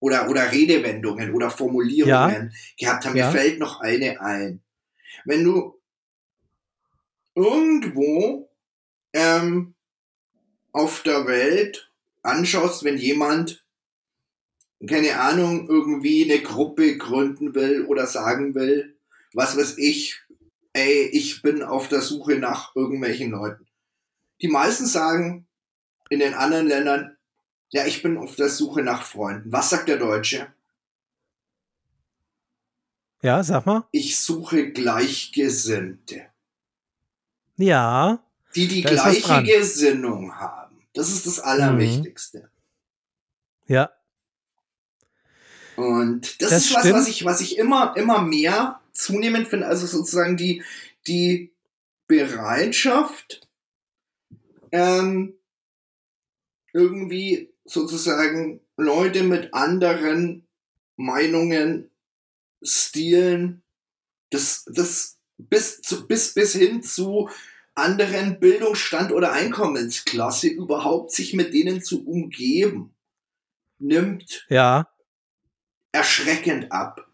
oder, oder Redewendungen oder Formulierungen gehabt haben. Ja. Mir fällt noch eine ein. Wenn du irgendwo ähm, auf der Welt anschaust, wenn jemand, keine Ahnung, irgendwie eine Gruppe gründen will oder sagen will, was weiß ich, ey, ich bin auf der Suche nach irgendwelchen Leuten. Die meisten sagen in den anderen Ländern, ja, ich bin auf der Suche nach Freunden. Was sagt der Deutsche? Ja, sag mal. Ich suche Gleichgesinnte. Ja. Die die gleiche Gesinnung haben. Das ist das Allerwichtigste. Ja. Und das, Das ist was, stimmt. was ich, was ich immer, immer mehr zunehmend finde. Also sozusagen die, die Bereitschaft, ähm, irgendwie sozusagen Leute mit anderen Meinungen, Stilen, das, das bis, zu, bis, bis hin zu anderen Bildungsstand oder Einkommensklasse überhaupt sich mit denen zu umgeben, nimmt Ja. Erschreckend ab.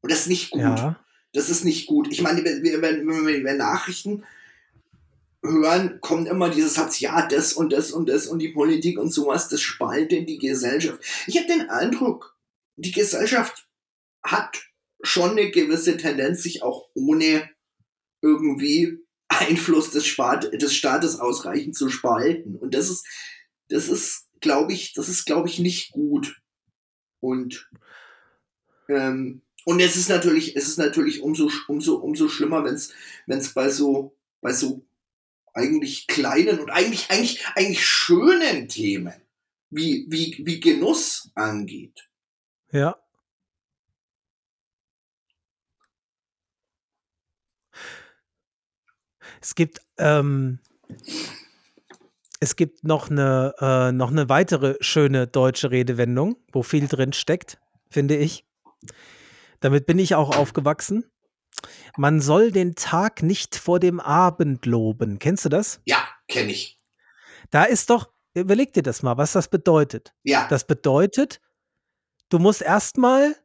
Und das ist nicht gut. Ja. Das ist nicht gut. Ich meine, wenn, wenn, wir Nachrichten hören, kommt immer dieses Satz, ja, das und das und das und die Politik und sowas, das spaltet die Gesellschaft. Ich habe den Eindruck, die Gesellschaft hat schon eine gewisse Tendenz, sich auch ohne irgendwie Einfluss des, Staat, des Staates ausreichend zu spalten. Und das ist, das ist, glaube ich, das ist, glaube ich, nicht gut. Und ähm, und es ist natürlich, es ist natürlich umso, umso, umso schlimmer, wenn es, bei so, bei so eigentlich kleinen und eigentlich, eigentlich, eigentlich schönen Themen, wie, wie, wie Genuss angeht. Ja. Es gibt, ähm, es gibt noch eine, äh, noch eine weitere schöne deutsche Redewendung, wo viel drin steckt, finde ich. Damit bin ich auch aufgewachsen. Man soll den Tag nicht vor dem Abend loben. Kennst du das? Ja, kenne ich. Da ist doch, überleg dir das mal, was das bedeutet. Ja, Das bedeutet, du musst erstmal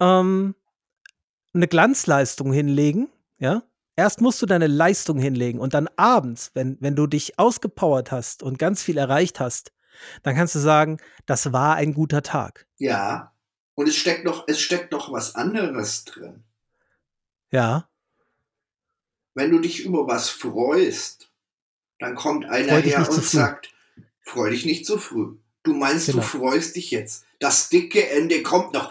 ähm, eine Glanzleistung hinlegen, ja. Erst musst du deine Leistung hinlegen und dann abends, wenn, wenn du dich ausgepowert hast und ganz viel erreicht hast, dann kannst du sagen, das war ein guter Tag. ja. Und es steckt noch, es steckt noch was anderes drin. Ja, Wenn du dich über was freust, dann kommt einer Freu her und sagt, freu dich nicht zu früh. Du meinst, Genau. du freust dich jetzt. Das dicke Ende kommt noch.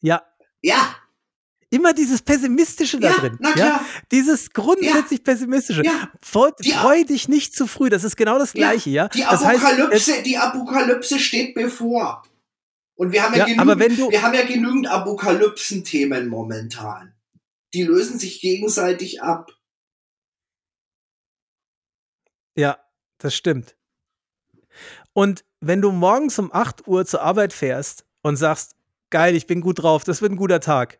ja. Ja, Immer dieses Pessimistische da ja, drin. na Ja? klar. Dieses grundsätzlich Pessimistische. Ja, Freu, freu dich nicht zu früh. Das ist genau das Ja, Gleiche, ja. die das heißt, Apokalypse, die Apokalypse steht bevor. Und wir haben ja, Ja, genügend, du- wir haben ja genügend Apokalypsen-Themen momentan. Die lösen sich gegenseitig ab. Ja, das stimmt. Und wenn du morgens um 8 Uhr zur Arbeit fährst und sagst, geil, ich bin gut drauf, das wird ein guter Tag,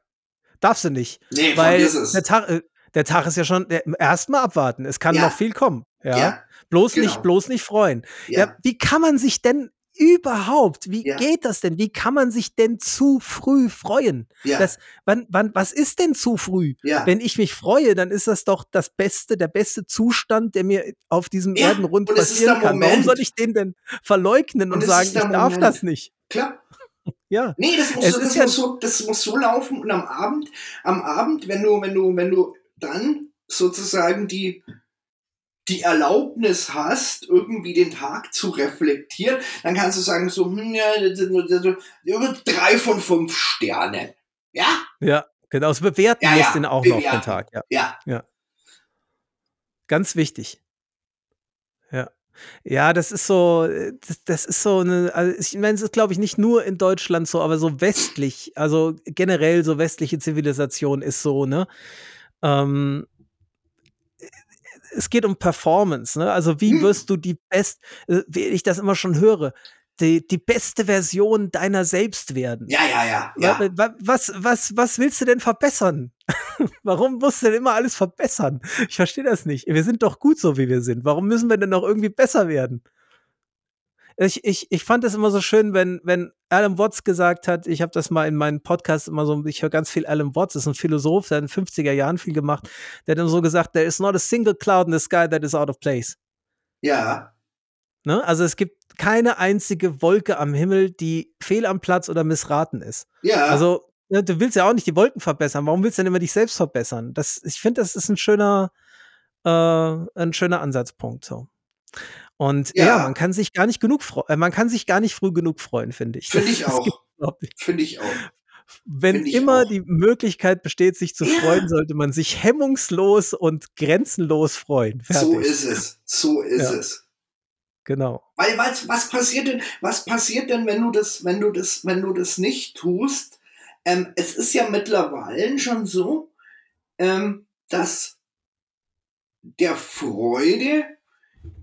darfst du nicht. Nee, Weil es. der Tag, äh, der Tag ist ja schon, erstmal abwarten. Es kann Ja. noch viel kommen. Ja. Ja, bloß genau. nicht, bloß nicht freuen. Ja. ja. wie kann man sich denn überhaupt, wie Ja. geht das denn? Wie kann man sich denn zu früh freuen? ja, Das, wann, wann, was ist denn zu früh? ja. Wenn ich mich freue, dann ist das doch das Beste, der beste Zustand, der mir auf diesem Erdenrund passieren kann. Warum Moment. soll ich den denn verleugnen und, Und sagen, ich darf Moment. das nicht? Klar. Ja, Nee, das muss, Es das, ja- muss so, das muss so laufen und am Abend, am Abend, wenn du, wenn du, wenn du dann sozusagen die, die Erlaubnis hast, irgendwie den Tag zu reflektieren, dann kannst du sagen, so, hm, ja, drei von fünf Sternen. Ja? ja, genau. Das Bewerten Ja, ja, den auch noch den bewerten. Tag. Ja, Ja. ganz wichtig. Ja. Ja, das ist so, äh, das, das ist so eine, also ich meine, es ist, glaube ich, nicht nur in Deutschland so, aber so westlich, also generell so westliche Zivilisation ist so, ne? Ähm, es geht um Performance, ne? Also wie Hm. wirst du die best, äh, wie ich das immer schon höre, die, die beste Version deiner selbst werden. Ja, ja, ja. Ja. wa- Was, was, was willst du denn verbessern? Warum musst du denn immer alles verbessern? Ich verstehe das nicht. Wir sind doch gut so, wie wir sind. Warum müssen wir denn noch irgendwie besser werden? Ich, ich, ich fand es immer so schön, wenn, wenn Alan Watts gesagt hat, ich habe das mal in meinen Podcasts immer so, ich höre ganz viel Alan Watts, ist ein Philosoph, der hat in den 50er Jahren viel gemacht, der hat dann so gesagt, there is not a single cloud in the sky that is out of place. Ja, Ne? Also es gibt keine einzige Wolke am Himmel, die fehl am Platz oder missraten ist. ja. Also, ne, du willst ja auch nicht die Wolken verbessern. Warum willst du denn immer dich selbst verbessern? Das, ich finde, das ist ein schöner, äh, ein schöner Ansatzpunkt. So. Und ja. Ja. man kann sich gar nicht genug freuen, äh, man kann sich gar nicht früh genug freuen, finde ich. Finde ich auch. gibt's überhaupt nicht. Finde ich auch. Wenn ich immer auch. die Möglichkeit besteht, sich zu Ja. freuen, sollte man sich hemmungslos und grenzenlos freuen. Fertig. So ist es. So ist Ja. es. Genau. Weil was, was passiert denn, was passiert denn, wenn du das, wenn du das, wenn du das nicht tust? Ähm, es ist ja mittlerweile schon so, ähm, dass der Freude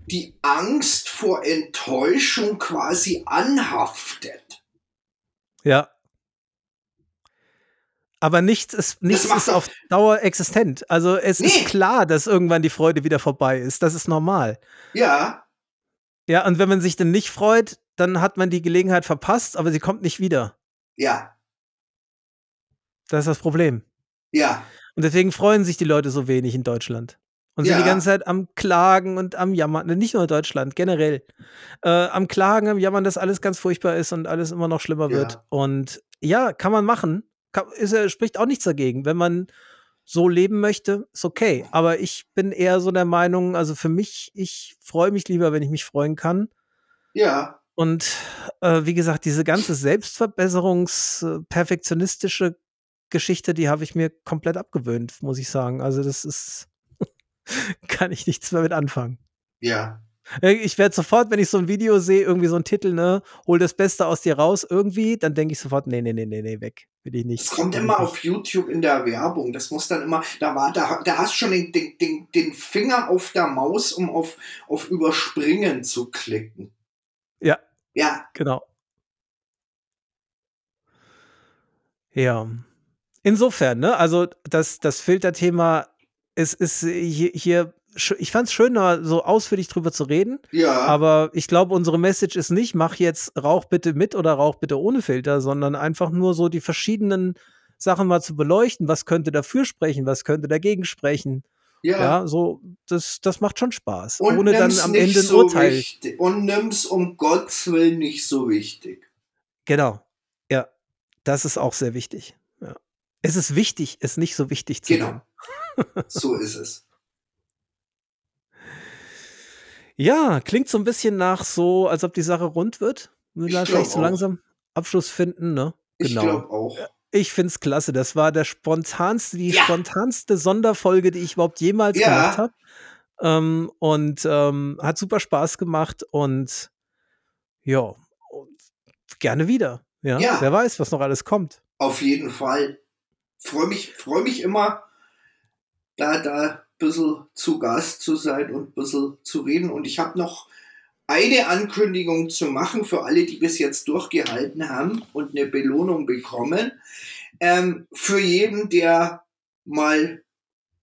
die Angst vor Enttäuschung quasi anhaftet. Ja. Aber nichts ist, nichts ist auf Dauer existent. Also es Nee. ist klar, dass irgendwann die Freude wieder vorbei ist. Das ist normal. Ja, Ja, und wenn man sich dann nicht freut, dann hat man die Gelegenheit verpasst, aber sie kommt nicht wieder. ja, Das ist das Problem. ja, Und deswegen freuen sich die Leute so wenig in Deutschland. Und sind Ja. die ganze Zeit am Klagen und am Jammern. Nicht nur in Deutschland, generell. Äh, am Klagen, am Jammern, dass alles ganz furchtbar ist und alles immer noch schlimmer Ja. wird. Und ja, kann man machen. Kann, ist, spricht auch nichts dagegen. Wenn man so leben möchte, ist okay. Aber ich bin eher so der Meinung, also für mich, ich freue mich lieber, wenn ich mich freuen kann. ja, Und äh, wie gesagt, diese ganze Selbstverbesserungs-, äh, perfektionistische Geschichte, die habe ich mir komplett abgewöhnt, muss ich sagen. Also das ist, kann ich nichts mehr mit anfangen. Ja. Äh, Ich werde sofort, wenn ich so ein Video sehe, irgendwie so einen Titel, ne, hol das Beste aus dir raus, irgendwie, dann denke ich sofort, nee, nee, nee, nee, nee, weg. Will ich nicht. Es kommt immer auf YouTube in der Werbung. Das muss dann immer, da war, da, da hast du schon den, den, den, den Finger auf der Maus, um auf, auf Überspringen zu klicken. Ja. Ja, Genau. Ja. Insofern, ne, also das, das Filterthema ist, ist hier, hier ich fand es schön, da so ausführlich drüber zu reden, ja. aber ich glaube, unsere Message ist nicht, mach jetzt Rauch bitte mit oder Rauch bitte ohne Filter, sondern einfach nur so die verschiedenen Sachen mal zu beleuchten. Was könnte dafür sprechen, was könnte dagegen sprechen? ja. Ja, so, das, das macht schon Spaß. Und ohne dann nimm's am Ende ein so Urteil. wichtig. Und nimm's um Gottes Willen nicht so wichtig. Genau. Ja, das ist auch sehr wichtig. Ja. Es ist wichtig, es nicht so wichtig zu Genau. nehmen. So ist es. Ja, klingt so ein bisschen nach so, als ob die Sache rund wird. Wir Ich da vielleicht so langsam Abschluss finden, ne? Ich Genau. glaube auch. Ich find's klasse. Das war der spontanste, die Ja. spontanste Sonderfolge, die ich überhaupt jemals Ja. gemacht habe. Ähm, und ähm, hat super Spaß gemacht und ja, und gerne wieder. Ja? Ja. Wer weiß, was noch alles kommt. Auf jeden Fall. Freue mich, freu mich immer, da, da bisschen zu Gast zu sein und ein bisschen zu reden. Und ich habe noch eine Ankündigung zu machen für alle, die bis jetzt durchgehalten haben und eine Belohnung bekommen. Ähm, für jeden, der mal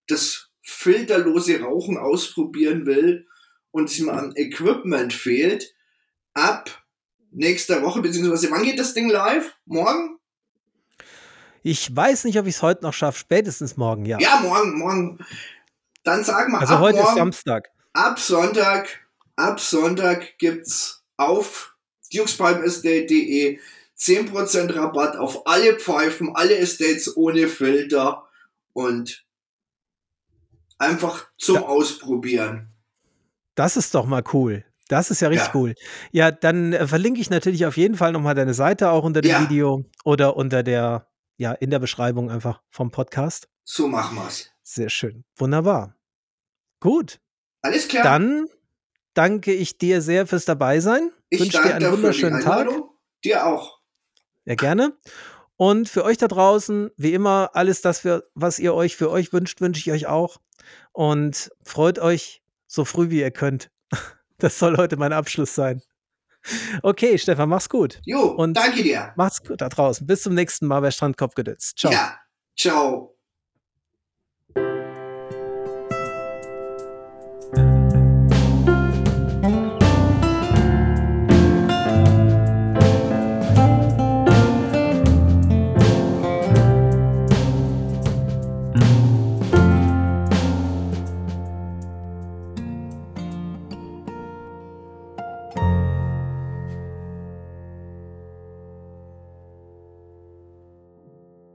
das filterlose Rauchen ausprobieren will und es ihm an Equipment fehlt, ab nächster Woche, beziehungsweise wann geht das Ding live? Morgen? Ich weiß nicht, ob ich es heute noch schaffe, spätestens morgen, ja. Ja, morgen, morgen. Dann sag mal, also ab, heute ist morgen, Samstag. ab Sonntag, ab Sonntag gibt's auf dukespalmestate.de 10% Rabatt auf alle Pfeifen, alle Estates ohne Filter und einfach zum Ja. Ausprobieren. Das ist doch mal cool. Das ist ja richtig Ja. cool. Ja, dann äh, verlinke ich natürlich auf jeden Fall nochmal deine Seite auch unter dem Ja. Video oder unter der, ja, in der Beschreibung einfach vom Podcast. So machen wir's. Sehr schön. Wunderbar. Gut. Alles klar. Dann danke ich dir sehr fürs Dabeisein. ich Wünsche dir einen wunderschönen Tag. Dir auch. Ja, gerne. Und für euch da draußen, wie immer, alles das, für, was ihr euch für euch wünscht, wünsche ich euch auch. Und freut euch so früh wie ihr könnt. Das soll heute mein Abschluss sein. Okay, Stefan, mach's gut. Jo, Und- danke dir. Macht's gut da draußen. Bis zum nächsten Mal bei Strandkopfgedötz. Ciao. Ja, ciao.